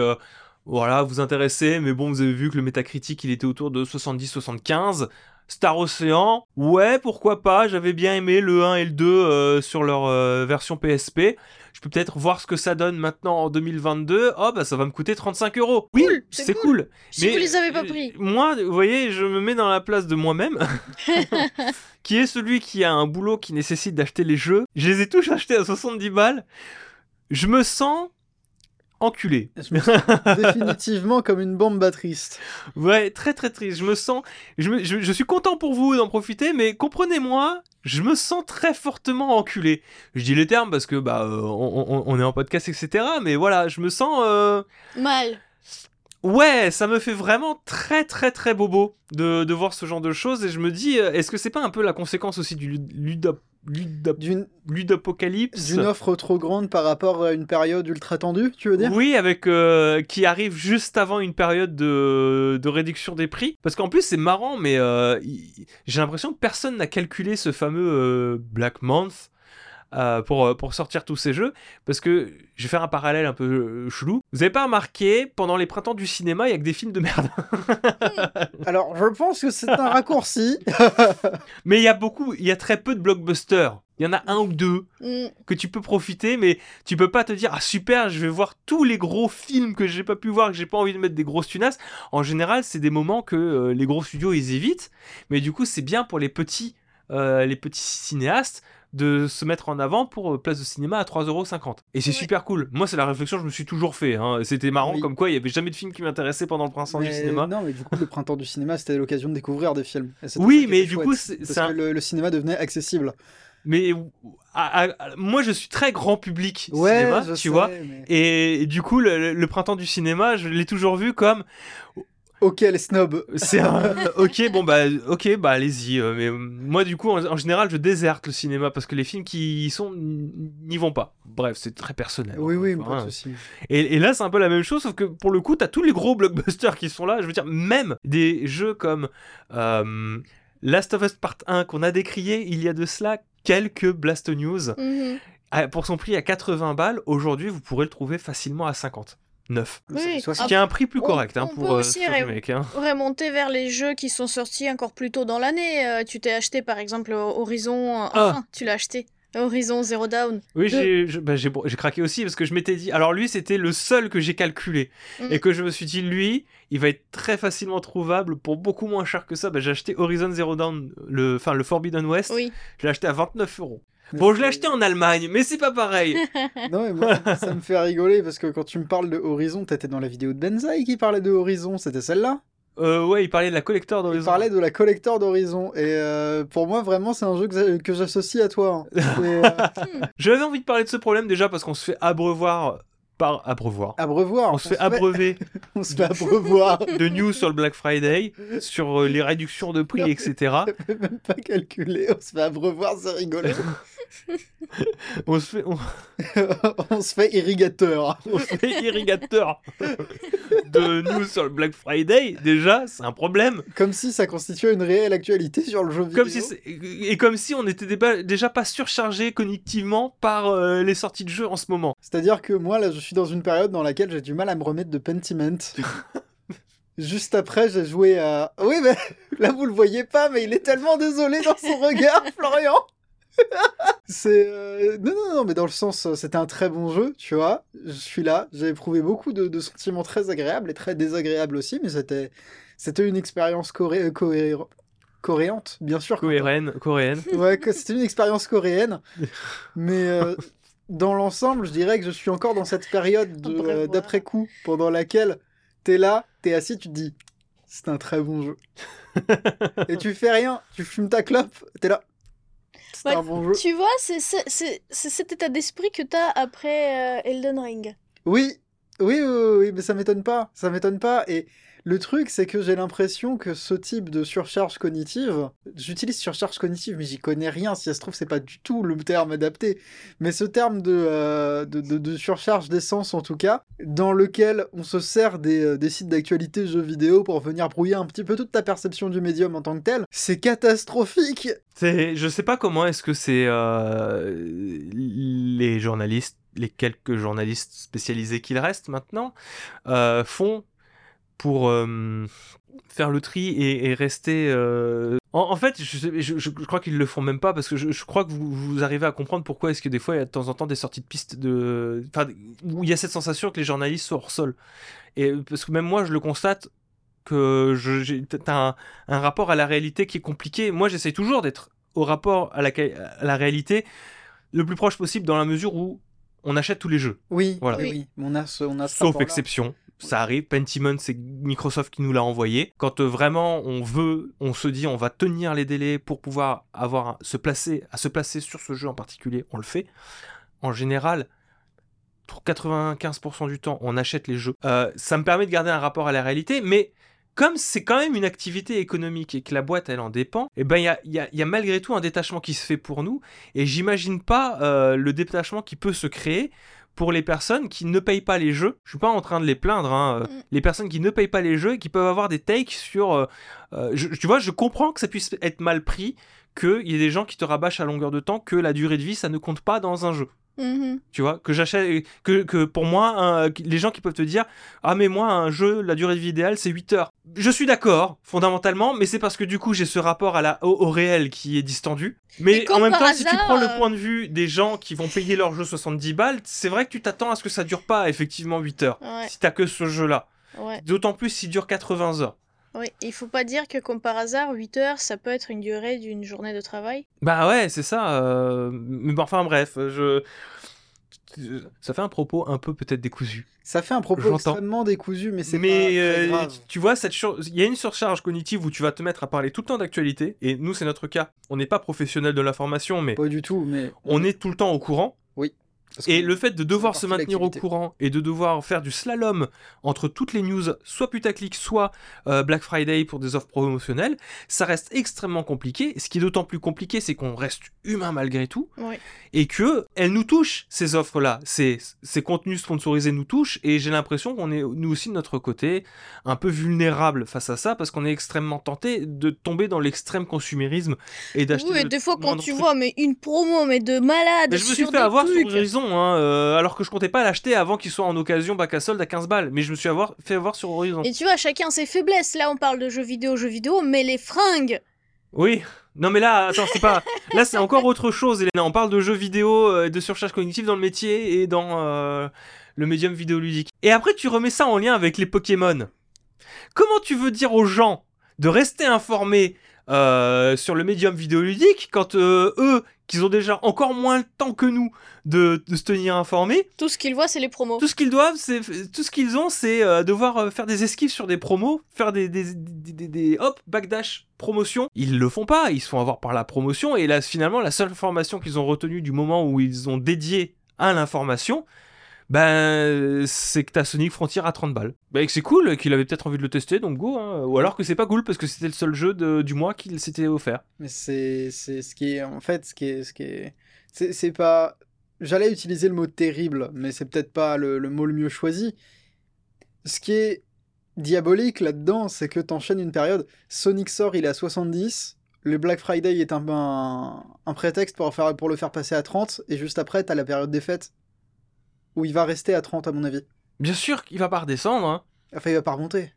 voilà, vous intéressez, mais bon, vous avez vu que le métacritique, il était autour de 70-75. Star Ocean, ouais, pourquoi pas, j'avais bien aimé le 1 et le 2 euh, sur leur version PSP. Je peux peut-être voir ce que ça donne maintenant en 2022. Oh, bah ça va me coûter 35 euros. Oui, Cool, c'est c'est cool. Si vous les avez pas euh, pris. Moi, vous voyez, je me mets dans la place de moi-même, qui est celui qui a un boulot qui nécessite d'acheter les jeux. Je les ai tous achetés à 70 balles. Je me sens enculé. Je me sens définitivement comme une bombe battriste. Ouais, très très triste. Je me sens, je, me- je- je suis content pour vous d'en profiter, mais comprenez-moi, je me sens très fortement enculé. Je dis les termes parce que bah euh, on, on- on est en podcast etc. Mais voilà, je me sens euh, Mal. Ouais, ça me fait vraiment très très très bobo de, de voir ce genre de choses et je me dis, euh, est-ce que c'est pas un peu la conséquence aussi du lud- ludop- D'une ludopocalypse d'une offre trop grande par rapport à une période ultra tendue, tu veux dire? Oui, avec euh, qui arrive juste avant une période de, de réduction des prix. Parce qu'en plus c'est marrant, mais euh, j'ai l'impression que personne n'a calculé ce fameux euh, Black Month. Euh, pour, euh, pour sortir tous ces jeux, parce que je vais faire un parallèle un peu euh, chelou. Vous avez pas remarqué, pendant les printemps du cinéma, il y a que des films de merde. Alors, je pense que c'est un raccourci. Mais il y a beaucoup, il y a très peu de blockbusters. Il y en a un ou deux Mm. que tu peux profiter, mais tu peux pas te dire ah super, je vais voir tous les gros films que j'ai pas pu voir, que j'ai pas envie de mettre des grosses tunasses. En général, c'est des moments que euh, les gros studios ils évitent, mais du coup c'est bien pour les petits, euh, les petits cinéastes de se mettre en avant pour euh, place de cinéma à 3,50€. Et c'est super cool. Moi, c'est la réflexion que je me suis toujours fait. hein. C'était marrant, Oui. comme quoi il y avait jamais de film qui m'intéressait pendant le printemps du cinéma. Non, mais du coup, le printemps du cinéma, c'était l'occasion de découvrir des films. Oui, mais du chouette, coup, c'est- parce c'est un- que le, le cinéma devenait accessible. Mais à- à- moi, je suis très grand public Ouais, cinéma, tu sais, vois. mais- Et, du coup, le, le printemps du cinéma, je l'ai toujours vu comme Ok, les snobs. c'est un- ok, bon bah ok, bah allez-y. euh, mais euh, moi, du coup, en, en général, je déserte le cinéma parce que les films qui y sont n'y vont pas. Bref, c'est très personnel. Oui, oui, Enfin, pas hein. de souci. Et, et là, c'est un peu la même chose, sauf que pour le coup, t'as tous les gros blockbusters qui sont là. Je veux dire, même des jeux comme euh, Last of Us Part 1 qu'on a décrié il y a de cela quelques Blast News. Mhm. Ah, pour son prix à 80 balles, aujourd'hui, vous pourrez le trouver facilement à 50. 9. Oui. Soit Ce Ah, qui est un prix plus on- correct hein, on pour peut euh, aussi ce ré- remake. hein. Remonter vers les jeux qui sont sortis encore plus tôt dans l'année. Euh, tu t'es acheté par exemple Horizon. euh, Ah. Enfin, tu l'as acheté. Horizon Zero Dawn. Oui, j'ai bah, j'ai j'ai craqué aussi parce que je m'étais dit. Alors, lui, c'était le seul que j'ai calculé. Mm. Et que je me suis dit, lui, il va être très facilement trouvable pour beaucoup moins cher que ça. Bah, j'ai acheté Horizon Zero Dawn, le, enfin, le Forbidden West. Oui. Je l'ai acheté à 29 euros. Bon, je l'ai acheté en Allemagne, mais c'est pas pareil. Non, mais moi, ça, me fait rigoler parce que quand tu me parles de Horizon, t'étais dans la vidéo de Benzaï qui parlait de Horizon, c'était celle-là? Euh, ouais, il parlait de la collector Il d'Horizon. parlait de la collector d'Horizon. Et euh, pour moi, vraiment, c'est un jeu que, j'a- que j'associe à toi. hein. Euh, J'avais envie de parler de ce problème déjà parce qu'on se fait abreuvoir par abreuvoir. abreuvoir. On se fait abreuver On se fait abreuvoir. de news sur le Black Friday, sur euh, les réductions de prix, etc. Je peux même pas calculer. On se fait abreuvoir, c'est rigolo. On se fait, on, on se fait irrigateur. on se fait irrigateur de news sur le Black Friday. Déjà, c'est un problème. Comme si ça constituait une réelle actualité sur le jeu vidéo. Comme si et comme si on était déba- déjà pas surchargé cognitivement par euh, les sorties de jeux en ce moment. C'est-à-dire que moi, là, je suis dans une période dans laquelle j'ai du mal à me remettre de Pentiment. Juste après, j'ai joué à... Oui, mais là, vous le voyez pas, mais il est tellement désolé dans son regard, Florian C'est... euh, Non, non, non, mais dans le sens, euh, c'était un très bon jeu, tu vois. Je suis là, j'ai éprouvé beaucoup de, de sentiments très agréables et très désagréables aussi, mais c'était... C'était une expérience coré... euh, cohé- coréante, bien sûr. Coréenne, coréenne. Ouais, c'était une expérience coréenne. Mais euh, dans l'ensemble, je dirais que je suis encore dans cette période de, Après euh, voir. d'après-coup, pendant laquelle t'es là, t'es assis, tu te dis, c'est un très bon jeu. Et tu fais rien, tu fumes ta clope, t'es là, un bon jeu. Tu vois, c'est cet état d'esprit que t'as après euh, Elden Ring. Oui, oui, oui, oui, mais ça m'étonne pas, ça m'étonne pas. Et le truc, c'est que j'ai l'impression que ce type de surcharge cognitive, j'utilise surcharge cognitive, mais j'y connais rien. Si ça se trouve, c'est pas du tout le terme adapté. Mais ce terme de, euh, de, surcharge d'essence, en tout cas, dans lequel on se sert des, euh, des sites d'actualité jeux vidéo pour venir brouiller un petit peu toute ta perception du médium en tant que tel, c'est catastrophique. Je sais pas comment est-ce que c'est euh, les journalistes, les quelques journalistes spécialisés qu'il reste maintenant, font pour euh, faire le tri et, rester. euh, En, fait, je, crois qu'ils le font même pas parce que je, crois que vous, vous arrivez à comprendre pourquoi est-ce que des fois il y a de temps en temps des sorties de piste de, enfin, où il y a cette sensation que les journalistes sont hors sol. Et parce que même moi, je le constate que j'ai un, un rapport à la réalité qui est compliqué. Moi, j'essaie toujours d'être au rapport à la réalité le plus proche possible dans la mesure où on achète tous les jeux. Oui, Voilà. oui, oui. On a ce, on a ce Sauf exception, ça arrive. Pentiment, c'est Microsoft qui nous l'a envoyé. Quand euh, vraiment on veut, on se dit on va tenir les délais pour pouvoir avoir se placer, à se placer sur ce jeu en particulier, on le fait. En général, pour 95% du temps, on achète les jeux. Euh, ça me permet de garder un rapport à la réalité, mais comme c'est quand même une activité économique et que la boîte elle en dépend, et ben il y a, il y a- il y a malgré tout un détachement qui se fait pour nous. Et j'imagine pas euh, le détachement qui peut se créer pour les personnes qui ne payent pas les jeux. Je suis pas en train de les plaindre, hein, euh, Mm. les personnes qui ne payent pas les jeux et qui peuvent avoir des takes sur. euh, euh, je- tu vois, je comprends que ça puisse être mal pris, qu'il y ait des gens qui te rabâchent à longueur de temps que la durée de vie ça ne compte pas dans un jeu. Mhm. Tu vois, que j'achète, que, que pour moi, un- les gens qui peuvent te dire Ah, mais moi, un jeu, la durée de vie idéale, c'est 8 heures. Je suis d'accord, fondamentalement, mais c'est parce que du coup, j'ai ce rapport à la, au, au réel qui est distendu. Mais en même temps, si tu prends le euh, point de vue des gens qui vont payer leur jeu 70 balles, c'est vrai que tu t'attends à ce que ça dure pas, effectivement, 8 heures. Ouais, Si t'as que ce jeu-là. ouais, D'autant plus s'il dure 80 heures. Ouais. Il faut pas dire que comme par hasard, 8 heures, ça peut être une durée d'une journée de travail. Bah ouais, c'est ça. euh, Mais bon, enfin, bref, je. Ça fait un propos un peu peut-être décousu. Ça fait un propos J'entends. extrêmement décousu, mais c'est pas Mais très euh, grave. tu- vois, cette sur- il y a une surcharge cognitive où tu vas te mettre à parler tout le temps d'actualité. Et nous, c'est notre cas. On n'est pas professionnel de l'information, mais Pas du tout, mais on est tout le temps au courant. Parce Et le fait de devoir se maintenir au courant et de devoir faire du slalom entre toutes les news, soit putaclic, soit euh, Black Friday pour des offres promotionnelles, ça reste extrêmement compliqué. Ce qui est d'autant plus compliqué, c'est qu'on reste humain malgré tout Ouais. et que elles nous touchent ces offres-là, ces, ces contenus sponsorisés nous touchent et j'ai l'impression qu'on est nous aussi de notre côté un peu vulnérable face à ça parce qu'on est extrêmement tenté de tomber dans l'extrême consumérisme et d'acheter. Oui, des fois, quand tu truc. vois mais une promo, mais de malade. Mais je me sur suis fait des avoir trucs. sur Horizon, hein, euh, alors que je comptais pas l'acheter avant qu'il soit en occasion bac à solde à 15 balles. Mais je me suis avoir, fait avoir sur Horizon. Et tu vois, chacun ses faiblesses. Là, on parle de jeux vidéo, jeux vidéo, mais les fringues. Oui. Non mais là, attends, c'est pas. Là, c'est encore autre chose, Elena. On parle de jeux vidéo, euh, et de surcharge cognitive dans le métier et dans euh, le médium vidéoludique. Et après, tu remets ça en lien avec les Pokémon. Comment tu veux dire aux gens de rester informés euh, sur le médium vidéoludique quand euh, eux, qu'ils ont déjà encore moins le temps que nous de, de se tenir informés, Tout ce qu'ils voient, c'est les promos. tout ce qu'ils doivent, c'est tout ce qu'ils ont, c'est euh, devoir faire des esquives sur des promos, faire des, des, des, des- des- hop backdash promotion. Ils le font pas, ils se font avoir par la promotion et là finalement la seule information qu'ils ont retenue du moment où ils ont dédié à l'information, ben c'est que t'as Sonic Frontier à 30 balles. Ben c'est cool qu'il avait peut-être envie de le tester donc go. hein. Ou alors que c'est pas cool parce que c'était le seul jeu de- du mois qu'il s'était offert. Mais c'est ce qui est en fait ce qui est ce qui est c'est c'est pas j'allais utiliser le mot terrible mais c'est peut-être pas le, le mot le mieux choisi. Ce qui est diabolique là-dedans, c'est que t'enchaînes une période Sonic sort, il est à 70, le Black Friday est un, un, un prétexte pour, faire, pour le faire passer à 30 et juste après t'as la période des fêtes il va rester à 30 à mon avis. Bien sûr qu'il va pas redescendre. Hein. Enfin, il va pas remonter.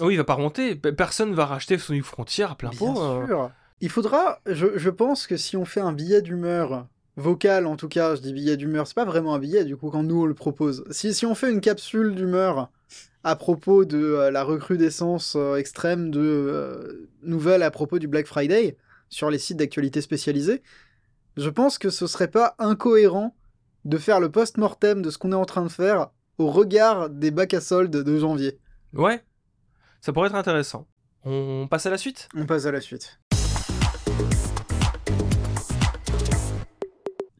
Oui, il va pas remonter. Pe- Personne va racheter Sonic Frontier à plein Bien pot. hein. sûr. Il faudra, je, je pense que si on fait un billet d'humeur, vocal en tout cas, je dis billet d'humeur, c'est pas vraiment un billet du coup quand nous on le propose. Si, si on fait une capsule d'humeur à propos de euh, la recrudescence euh, extrême de euh, nouvelles à propos du Black Friday sur les sites d'actualité spécialisés, je pense que ce serait pas incohérent de faire le post-mortem de ce qu'on est en train de faire au regard des bacs à soldes de janvier. Ouais, ça pourrait être intéressant. On passe à la suite? On passe à la suite.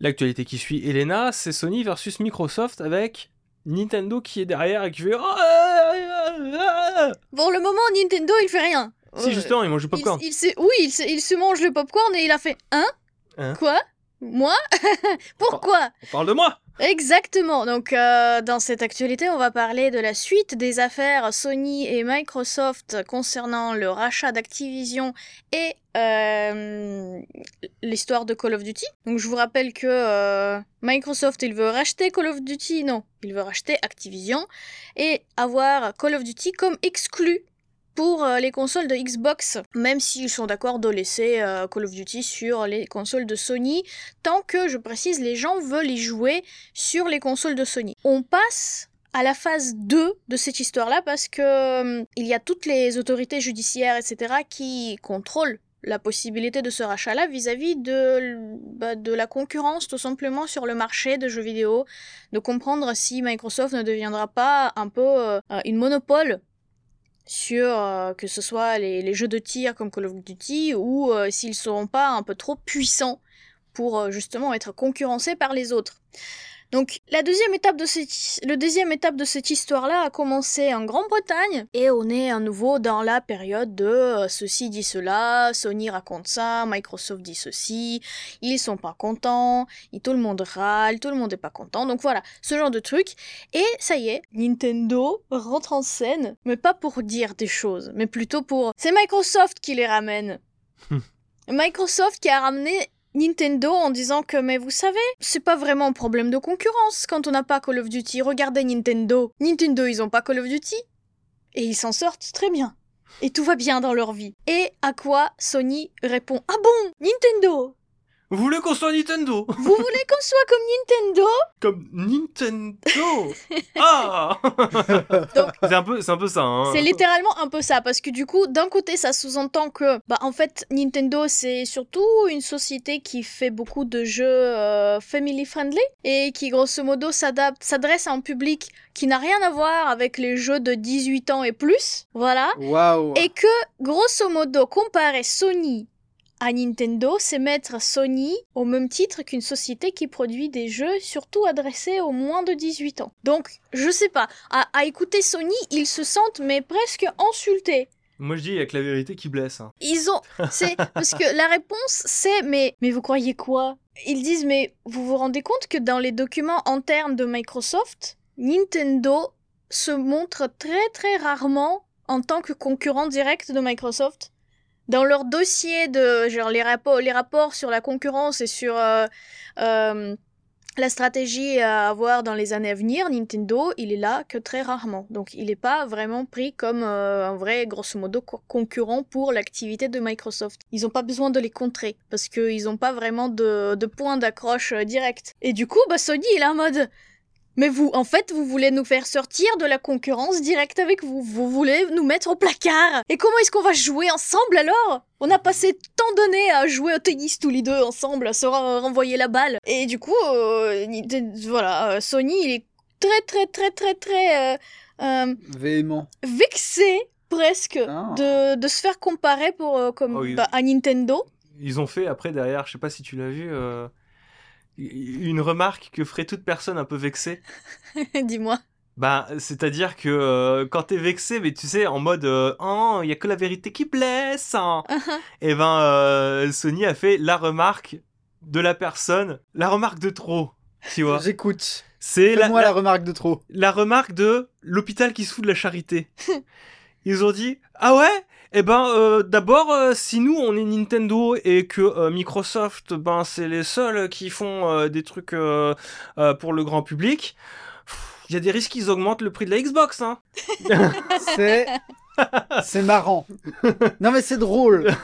L'actualité qui suit Elena, c'est Sony versus Microsoft avec Nintendo qui est derrière et qui fait. Oh, ah, ah, ah. Pour le moment, Nintendo, il fait rien. Si, justement, il mange du il, popcorn. il se, oui, il se, il se mange le popcorn et il a fait Hein Hein Quoi? Moi Pourquoi On parle de moi Exactement. Donc, euh, dans cette actualité, on va parler de la suite des affaires Sony et Microsoft concernant le rachat d'Activision et euh, l'histoire de Call of Duty. Donc, je vous rappelle que euh, Microsoft, il veut racheter Call of Duty. Non, il veut racheter Activision et avoir Call of Duty comme exclu pour euh, les consoles de Xbox, même s'ils sont d'accord de laisser euh, Call of Duty sur les consoles de Sony, tant que, je précise, les gens veulent y jouer sur les consoles de Sony. On passe à la phase 2 de cette histoire-là parce que euh, il y a toutes les autorités judiciaires, etc., qui contrôlent la possibilité de ce rachat-là vis-à-vis de, bah, de la concurrence tout simplement sur le marché de jeux vidéo, de comprendre si Microsoft ne deviendra pas un peu une monopole sur euh, que ce soit les, jeux de tir comme Call of Duty ou euh, s'ils seront pas un peu trop puissants pour euh, justement être concurrencés par les autres. Donc la deuxième étape de cette, le deuxième étape de cette histoire-là a commencé en Grande-Bretagne et on est à nouveau dans la période de euh, ceci dit cela, Sony raconte ça, Microsoft dit ceci, ils sont pas contents, et tout le monde râle, tout le monde est pas content. Donc voilà, ce genre de truc. Et ça y est, Nintendo rentre en scène, mais pas pour dire des choses, mais plutôt pour... C'est Microsoft qui les ramène. Microsoft qui a ramené Nintendo en disant que mais vous savez, c'est pas vraiment un problème de concurrence quand on n'a pas Call of Duty. Regardez Nintendo. Nintendo, ils ont pas Call of Duty. Et ils s'en sortent très bien. Et tout va bien dans leur vie. Et à quoi Sony répond Ah bon Nintendo? Vous voulez qu'on soit Nintendo? Vous voulez qu'on soit comme Nintendo? Comme Nintendo Ah C'est un, peu, un peu ça. Hein. C'est littéralement un peu ça, parce que du coup, d'un côté, ça sous-entend que, bah, en fait, Nintendo, c'est surtout une société qui fait beaucoup de jeux euh, family-friendly et qui, grosso modo, s'adapte, s'adresse à un public qui n'a rien à voir avec les jeux de 18 ans et plus. Voilà. Waouh Et que, grosso modo, comparer Sony à Nintendo, c'est mettre Sony au même titre qu'une société qui produit des jeux surtout adressés aux moins de 18 ans. Donc, je sais pas, à, écouter Sony, ils se sentent mais presque insultés. Moi je dis, il y a que la vérité qui blesse. Hein. Ils ont. C'est. Parce que la réponse, c'est mais, mais vous croyez quoi? Ils disent mais vous vous rendez compte que dans les documents internes de Microsoft, Nintendo se montre très très rarement en tant que concurrent direct de Microsoft? Dans leur dossier de genre les rapports, sur la concurrence et sur euh, euh, la stratégie à avoir dans les années à venir, Nintendo, il est là que très rarement. Donc il n'est pas vraiment pris comme euh, un vrai, grosso modo, concurrent pour l'activité de Microsoft. Ils n'ont pas besoin de les contrer parce qu'ils n'ont pas vraiment de, point d'accroche direct. Et du coup, bah, Sony, il est en mode mais vous, en fait, vous voulez nous faire sortir de la concurrence directe avec vous. Vous voulez nous mettre au placard. Et comment est-ce qu'on va jouer ensemble alors? On a passé tant d'années à jouer au tennis tous les deux ensemble, à se renvoyer la balle. Et du coup, euh, voilà, euh, Sony, il est très très très très très... Euh, Véhément. Vexé presque ah. de, de, se faire comparer pour, comme, oh, bah, à Nintendo. Ils ont fait après derrière, je sais pas si tu l'as vu une remarque que ferait toute personne un peu vexée. Dis-moi. Bah, c'est-à-dire que euh, quand t'es vexé, mais tu sais, en mode euh, Oh, il y a que la vérité qui blesse hein. uh-huh. Et eh ben, euh, Sony a fait la remarque de la personne, la remarque de trop, tu vois. J'écoute. C'est la, moi la, remarque de trop. La remarque de l'hôpital qui se fout de la charité. Ils ont dit Ah ouais? Eh ben, euh, d'abord, euh, si nous on est Nintendo et que euh, Microsoft, ben c'est les seuls qui font des trucs pour le grand public, il y a des risques qu'ils augmentent le prix de la Xbox, hein. c'est c'est marrant. Non mais c'est drôle.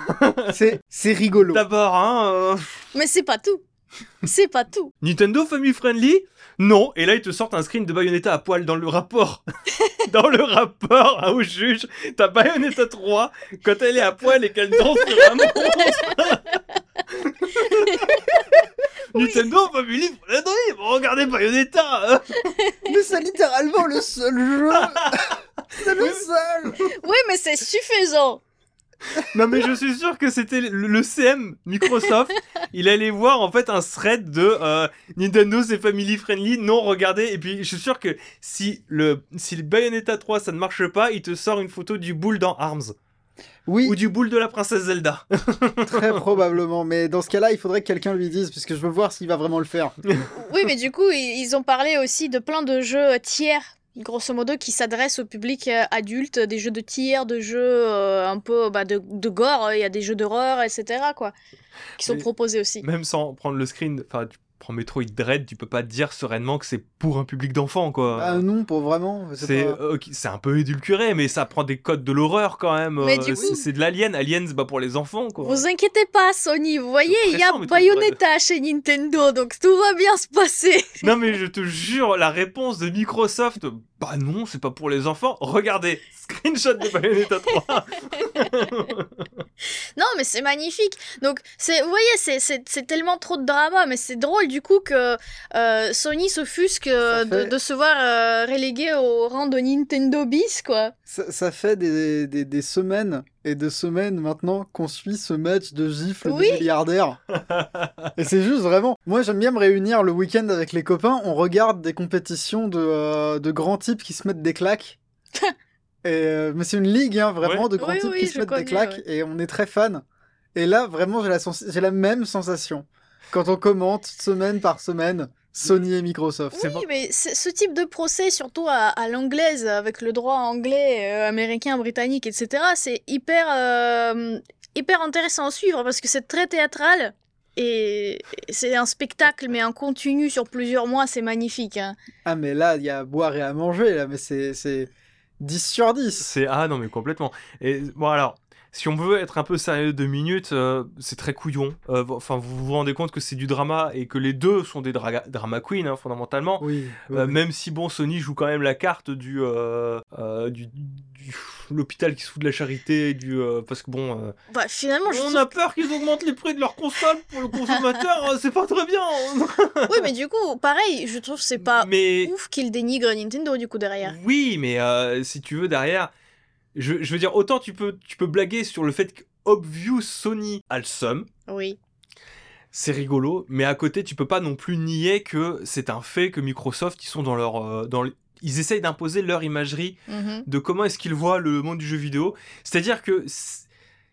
C'est c'est rigolo. D'abord, hein. Mais c'est pas tout. C'est pas tout. Nintendo Family Friendly Non. Et là, ils te sortent un screen de Bayonetta à poil dans le rapport. dans le rapport au juge. T'as Bayonetta 3 quand elle est à poil et qu'elle danse sur un monstre. Nintendo Family Friendly Regardez Bayonetta hein. Mais c'est littéralement le seul jeu C'est le seul Oui, mais c'est suffisant non mais je suis sûr que c'était le, CM Microsoft. Il allait voir en fait un thread de euh, Nintendo c'est family friendly. Non regardez et puis je suis sûr que si le si le Bayonetta 3 ça ne marche pas, il te sort une photo du boule dans Arms. Oui, Ou du boule de la princesse Zelda. très probablement. Mais dans ce cas-là, il faudrait que quelqu'un lui dise, puisque je veux voir s'il va vraiment le faire. Oui, mais du coup, ils ils ont parlé aussi de plein de jeux tiers, grosso modo, qui s'adressent au public euh, adulte, des jeux de tiers, de jeux euh, un peu bah, de, de gore, il y a des jeux d'horreur, etc. quoi, qui sont Mais- proposés aussi. Même sans prendre le screen, enfin, tu prends Metroid Dread, tu peux pas te dire sereinement que c'est pour un public d'enfants, quoi. Ah non, pour vraiment. c'est pas- un peu édulcoré, mais ça prend des codes de l'horreur quand même. Mais euh, du c'est- coup- c'est de l'alien. Alien, c'est pas pour les enfants, quoi. Vous inquiétez pas, Sony, vous voyez, il y a Bayonetta chez Nintendo, donc tout va bien se passer. Non, mais je te jure, la réponse de Microsoft, bah non, c'est pas pour les enfants. Regardez, screenshot de Bayonetta 3. Non, mais c'est magnifique. Donc, c'est, vous voyez, c'est, c'est, c'est tellement trop de drama, mais c'est drôle du coup que euh, Sony s'offusque euh, de, se voir euh, relégué au rang de Nintendo bis, quoi. Ça, ça fait des, des, des semaines et de semaines maintenant qu'on suit ce match de gifles Oui. de milliardaires. et c'est juste vraiment. Moi, j'aime bien me réunir le week-end avec les copains. On regarde des compétitions de, euh, de grands types qui se mettent des claques. et, euh, mais c'est une ligue, hein, vraiment, Ouais. de grands Oui, types oui, qui se mettent connais, des claques. Et on est très fans. Et là, vraiment, j'ai la, sens- la même sensation. Quand on commente semaine par semaine Sony et Microsoft. C'est Oui, pas- mais ce type de procès, surtout à, à l'anglaise, avec le droit anglais, euh, américain, britannique, etc., c'est hyper, euh, hyper intéressant à suivre parce que c'est très théâtral. Et c'est un spectacle, mais un continu sur plusieurs mois, c'est magnifique. hein. Ah, mais là, il y a à boire et à manger, là, mais c'est c'est 10 sur 10. C'est ah non mais complètement. Et bon alors, si on veut être un peu sérieux deux minutes, euh, c'est très couillon. Euh, Enfin vous vous rendez compte que c'est du drama et que les deux sont des dra- drama queens hein, fondamentalement. Oui. oui, Euh, oui. Même si bon Sony joue quand même la carte du euh, euh, du, du- l'hôpital qui se fout de la charité du euh, parce que bon euh, Bah, finalement, je on a peur qu'ils augmentent les prix de leurs consoles pour le consommateur, euh, c'est pas très bien. Oui, mais du coup, pareil, je trouve que c'est pas mais ouf qu'il dénigre Nintendo du coup derrière. Oui, mais euh, si tu veux derrière, je, je veux dire autant tu peux tu peux blaguer sur le fait que Obvious Sony a le seum, Oui. c'est rigolo, mais à côté tu peux pas non plus nier que c'est un fait que Microsoft ils sont dans leur euh, dans le- ils essayent d'imposer leur imagerie Mhm. de comment est-ce qu'ils voient le monde du jeu vidéo. C'est-à-dire que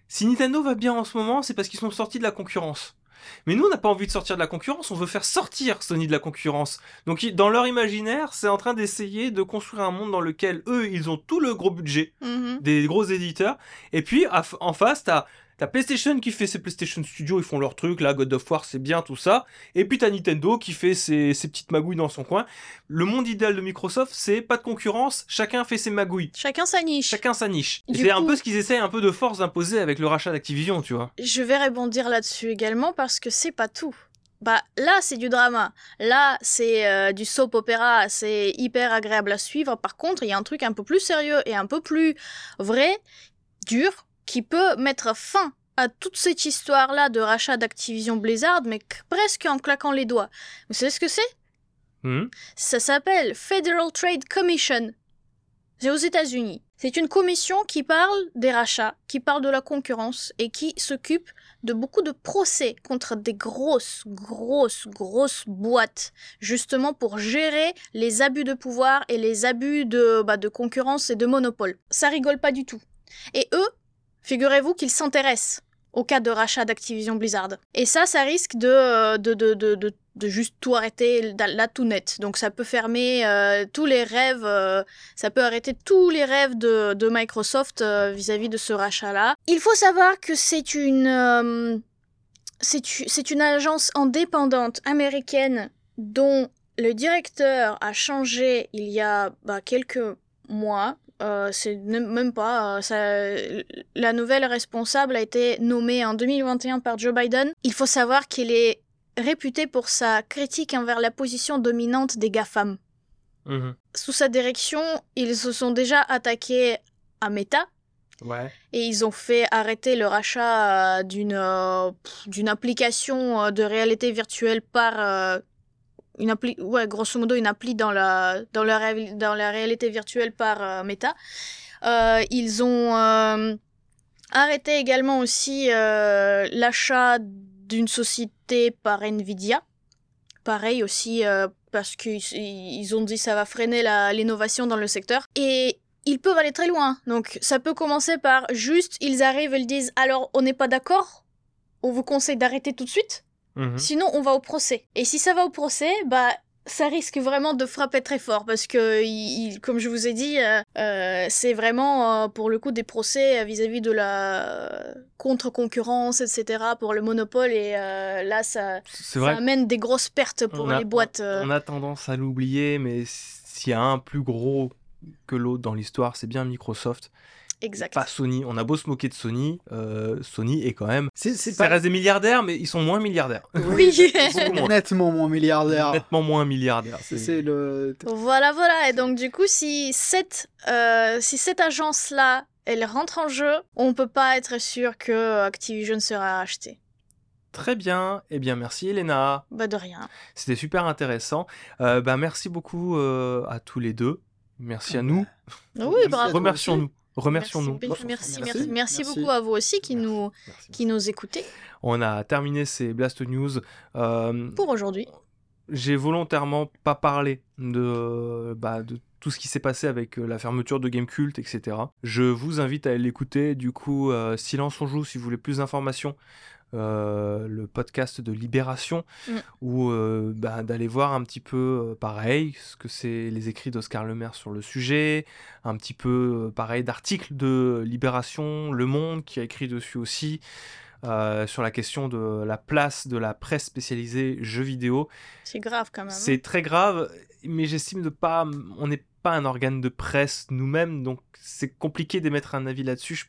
si Nintendo va bien en ce moment, c'est parce qu'ils sont sortis de la concurrence. Mais nous, on n'a pas envie de sortir de la concurrence, on veut faire sortir Sony de la concurrence. Donc, dans leur imaginaire, c'est en train d'essayer de construire un monde dans lequel eux, ils ont tout le gros budget Mhm. des gros éditeurs. Et puis, en face, t'as T'as PlayStation qui fait ses PlayStation Studios, ils font leur truc, là, God of War, c'est bien, tout ça. Et puis t'as Nintendo qui fait ses, ses petites magouilles dans son coin. Le monde idéal de Microsoft, c'est pas de concurrence, chacun fait ses magouilles. Chacun sa niche. Chacun sa niche. C'est un peu ce qu'ils essayent un peu de force d'imposer avec le rachat d'Activision, tu vois. Je vais rebondir là-dessus également parce que c'est pas tout. Bah là c'est du drama, là c'est euh, du soap opéra, c'est hyper agréable à suivre. Par contre il y a un truc un peu plus sérieux et un peu plus vrai, dur, qui peut mettre fin à toute cette histoire-là de rachat d'Activision Blizzard, mais presque en claquant les doigts. Vous savez ce que c'est? Hmm? Ça s'appelle Federal Trade Commission. C'est aux États-Unis. C'est une commission qui parle des rachats, qui parle de la concurrence et qui s'occupe de beaucoup de procès contre des grosses, grosses, grosses boîtes, justement pour gérer les abus de pouvoir et les abus de, bah, de concurrence et de monopole. Ça rigole pas du tout. Et eux, figurez-vous qu'ils s'intéressent au cas de rachat d'Activision Blizzard. Et ça, ça risque de, euh, de, de, de, juste tout arrêter là, tout net. Donc ça peut fermer euh, tous les rêves, euh, ça peut arrêter tous les rêves de, de Microsoft vis-à-vis de ce rachat-là. Il faut savoir que c'est une... une agence indépendante américaine dont le directeur a changé il y a bah, quelques mois. Euh, c'est même pas. euh, ça- la nouvelle responsable a été nommée en 2021 par Joe Biden. Il faut savoir qu'il est réputé pour sa critique envers la position dominante des GAFAM. Mhm. Sous sa direction, ils se sont déjà attaqués à Meta, Ouais. et ils ont fait arrêter le rachat euh, d'une euh, application de réalité virtuelle par une appli ouais grosso modo une appli dans la dans la, dans la réalité virtuelle par euh, Meta. Euh, ils ont euh, arrêté également aussi l'achat d'une société par Nvidia. Pareil aussi parce qu'ils ils ont dit ça va freiner l'innovation dans le secteur. Et ils peuvent aller très loin. Donc ça peut commencer par juste, ils arrivent, ils disent alors on n'est pas d'accord, on vous conseille d'arrêter tout de suite, Mhm. sinon on va au procès. Et si ça va au procès, bah ça risque vraiment de frapper très fort parce que, il- il- comme je vous ai dit, euh, euh, c'est vraiment euh, pour le coup des procès vis-à-vis de la contre-concurrence, etc. pour le monopole et euh, là ça, amène des grosses pertes pour a- les boîtes. On a tendance à l'oublier, mais s'il y a un plus gros que l'autre dans l'histoire, c'est bien Microsoft, Exact. pas Sony. On a beau se moquer de Sony, euh, Sony est quand même. C'est c'est Ça pas reste des milliardaires, mais ils sont moins milliardaires. Oui. Moins. nettement moins milliardaire. Nettement moins milliardaires. C'est c'est le. Voilà, voilà. Et donc, du coup, si cette, euh, si cette agence-là, elle rentre en jeu, on peut pas être sûr que Activision sera acheté. Très bien. Eh bien, merci Elena. Bah, de rien. C'était super intéressant. Euh, bah, merci beaucoup euh, à tous les deux. Merci à nous. Oui, Merci bravo. Remercions-nous. Remercions-nous. Merci, merci, merci, Merci. merci Merci. beaucoup à vous aussi qui nous, Merci. qui nous écoutez On a terminé ces Blast News. Euh, pour aujourd'hui. j'ai volontairement pas parlé de, bah, de tout ce qui s'est passé avec euh, la fermeture de Gamecult, etc. Je vous invite à aller l'écouter. Du coup, euh, Silence on joue si vous voulez plus d'informations. Euh, le podcast de Libération, Mm. ou euh, bah, d'aller voir un petit peu euh, pareil, ce que c'est les écrits d'Oscar Lemaire sur le sujet, un petit peu pareil d'articles de Libération, Le Monde qui a écrit dessus aussi, sur la question de la place de la presse spécialisée jeux vidéo. C'est grave quand même. hein. C'est très grave, mais j'estime de pas. On n'est pas un organe de presse nous-mêmes, donc c'est compliqué d'émettre un avis là-dessus. Je-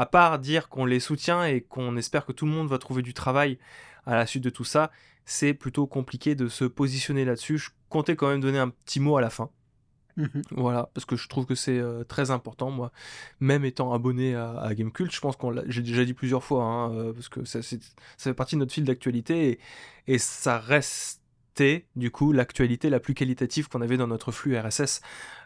À part dire qu'on les soutient et qu'on espère que tout le monde va trouver du travail à la suite de tout ça, c'est plutôt compliqué de se positionner là-dessus. Je comptais quand même donner un petit mot à la fin. Mhm. Voilà, parce que je trouve que c'est euh, très important, moi, même étant abonné à, à Gamecult, je pense qu'on l'a, j'ai déjà dit plusieurs fois, hein, euh, parce que ça, fait partie de notre fil d'actualité, et, et ça du coup, l'actualité la plus qualitative qu'on avait dans notre flux RSS.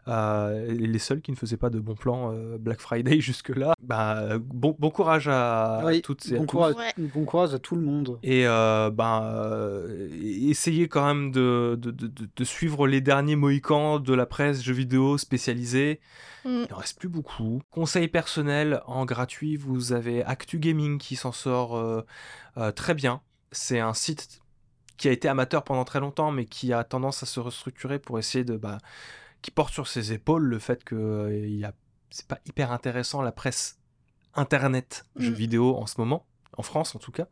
Euh, les seuls qui ne faisaient pas de bons plans euh, Black Friday jusque-là. Bah, bon, bon courage à Oui, toutes et à Bon tous. courage, Ouais. bon courage à tout le monde. Et euh, ben, euh, essayez quand même de, de, de- de- de suivre les derniers mohicans de la presse jeux vidéo spécialisée. Mm. Il n'en reste plus beaucoup. Conseil personnel en gratuit, vous avez Actu Gaming qui s'en sort euh, euh, très bien. C'est un site qui a été amateur pendant très longtemps, mais qui a tendance à se restructurer pour essayer de... Bah, qui porte sur ses épaules le fait que euh, il a... c'est pas hyper intéressant la presse internet jeux Mm. vidéo en ce moment, en France en tout cas.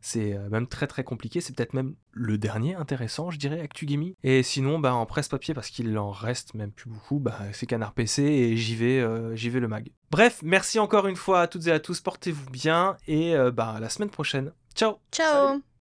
C'est euh, même très très compliqué. C'est peut-être même le dernier intéressant, je dirais, Actu Gaming. Et sinon, bah, en presse papier, parce qu'il en reste même plus beaucoup, bah, c'est Canard PC et j'y vais, euh, j'y vais le mag. Bref, merci encore une fois à toutes et à tous. Portez-vous bien et euh, bah, à la semaine prochaine. Ciao Ciao.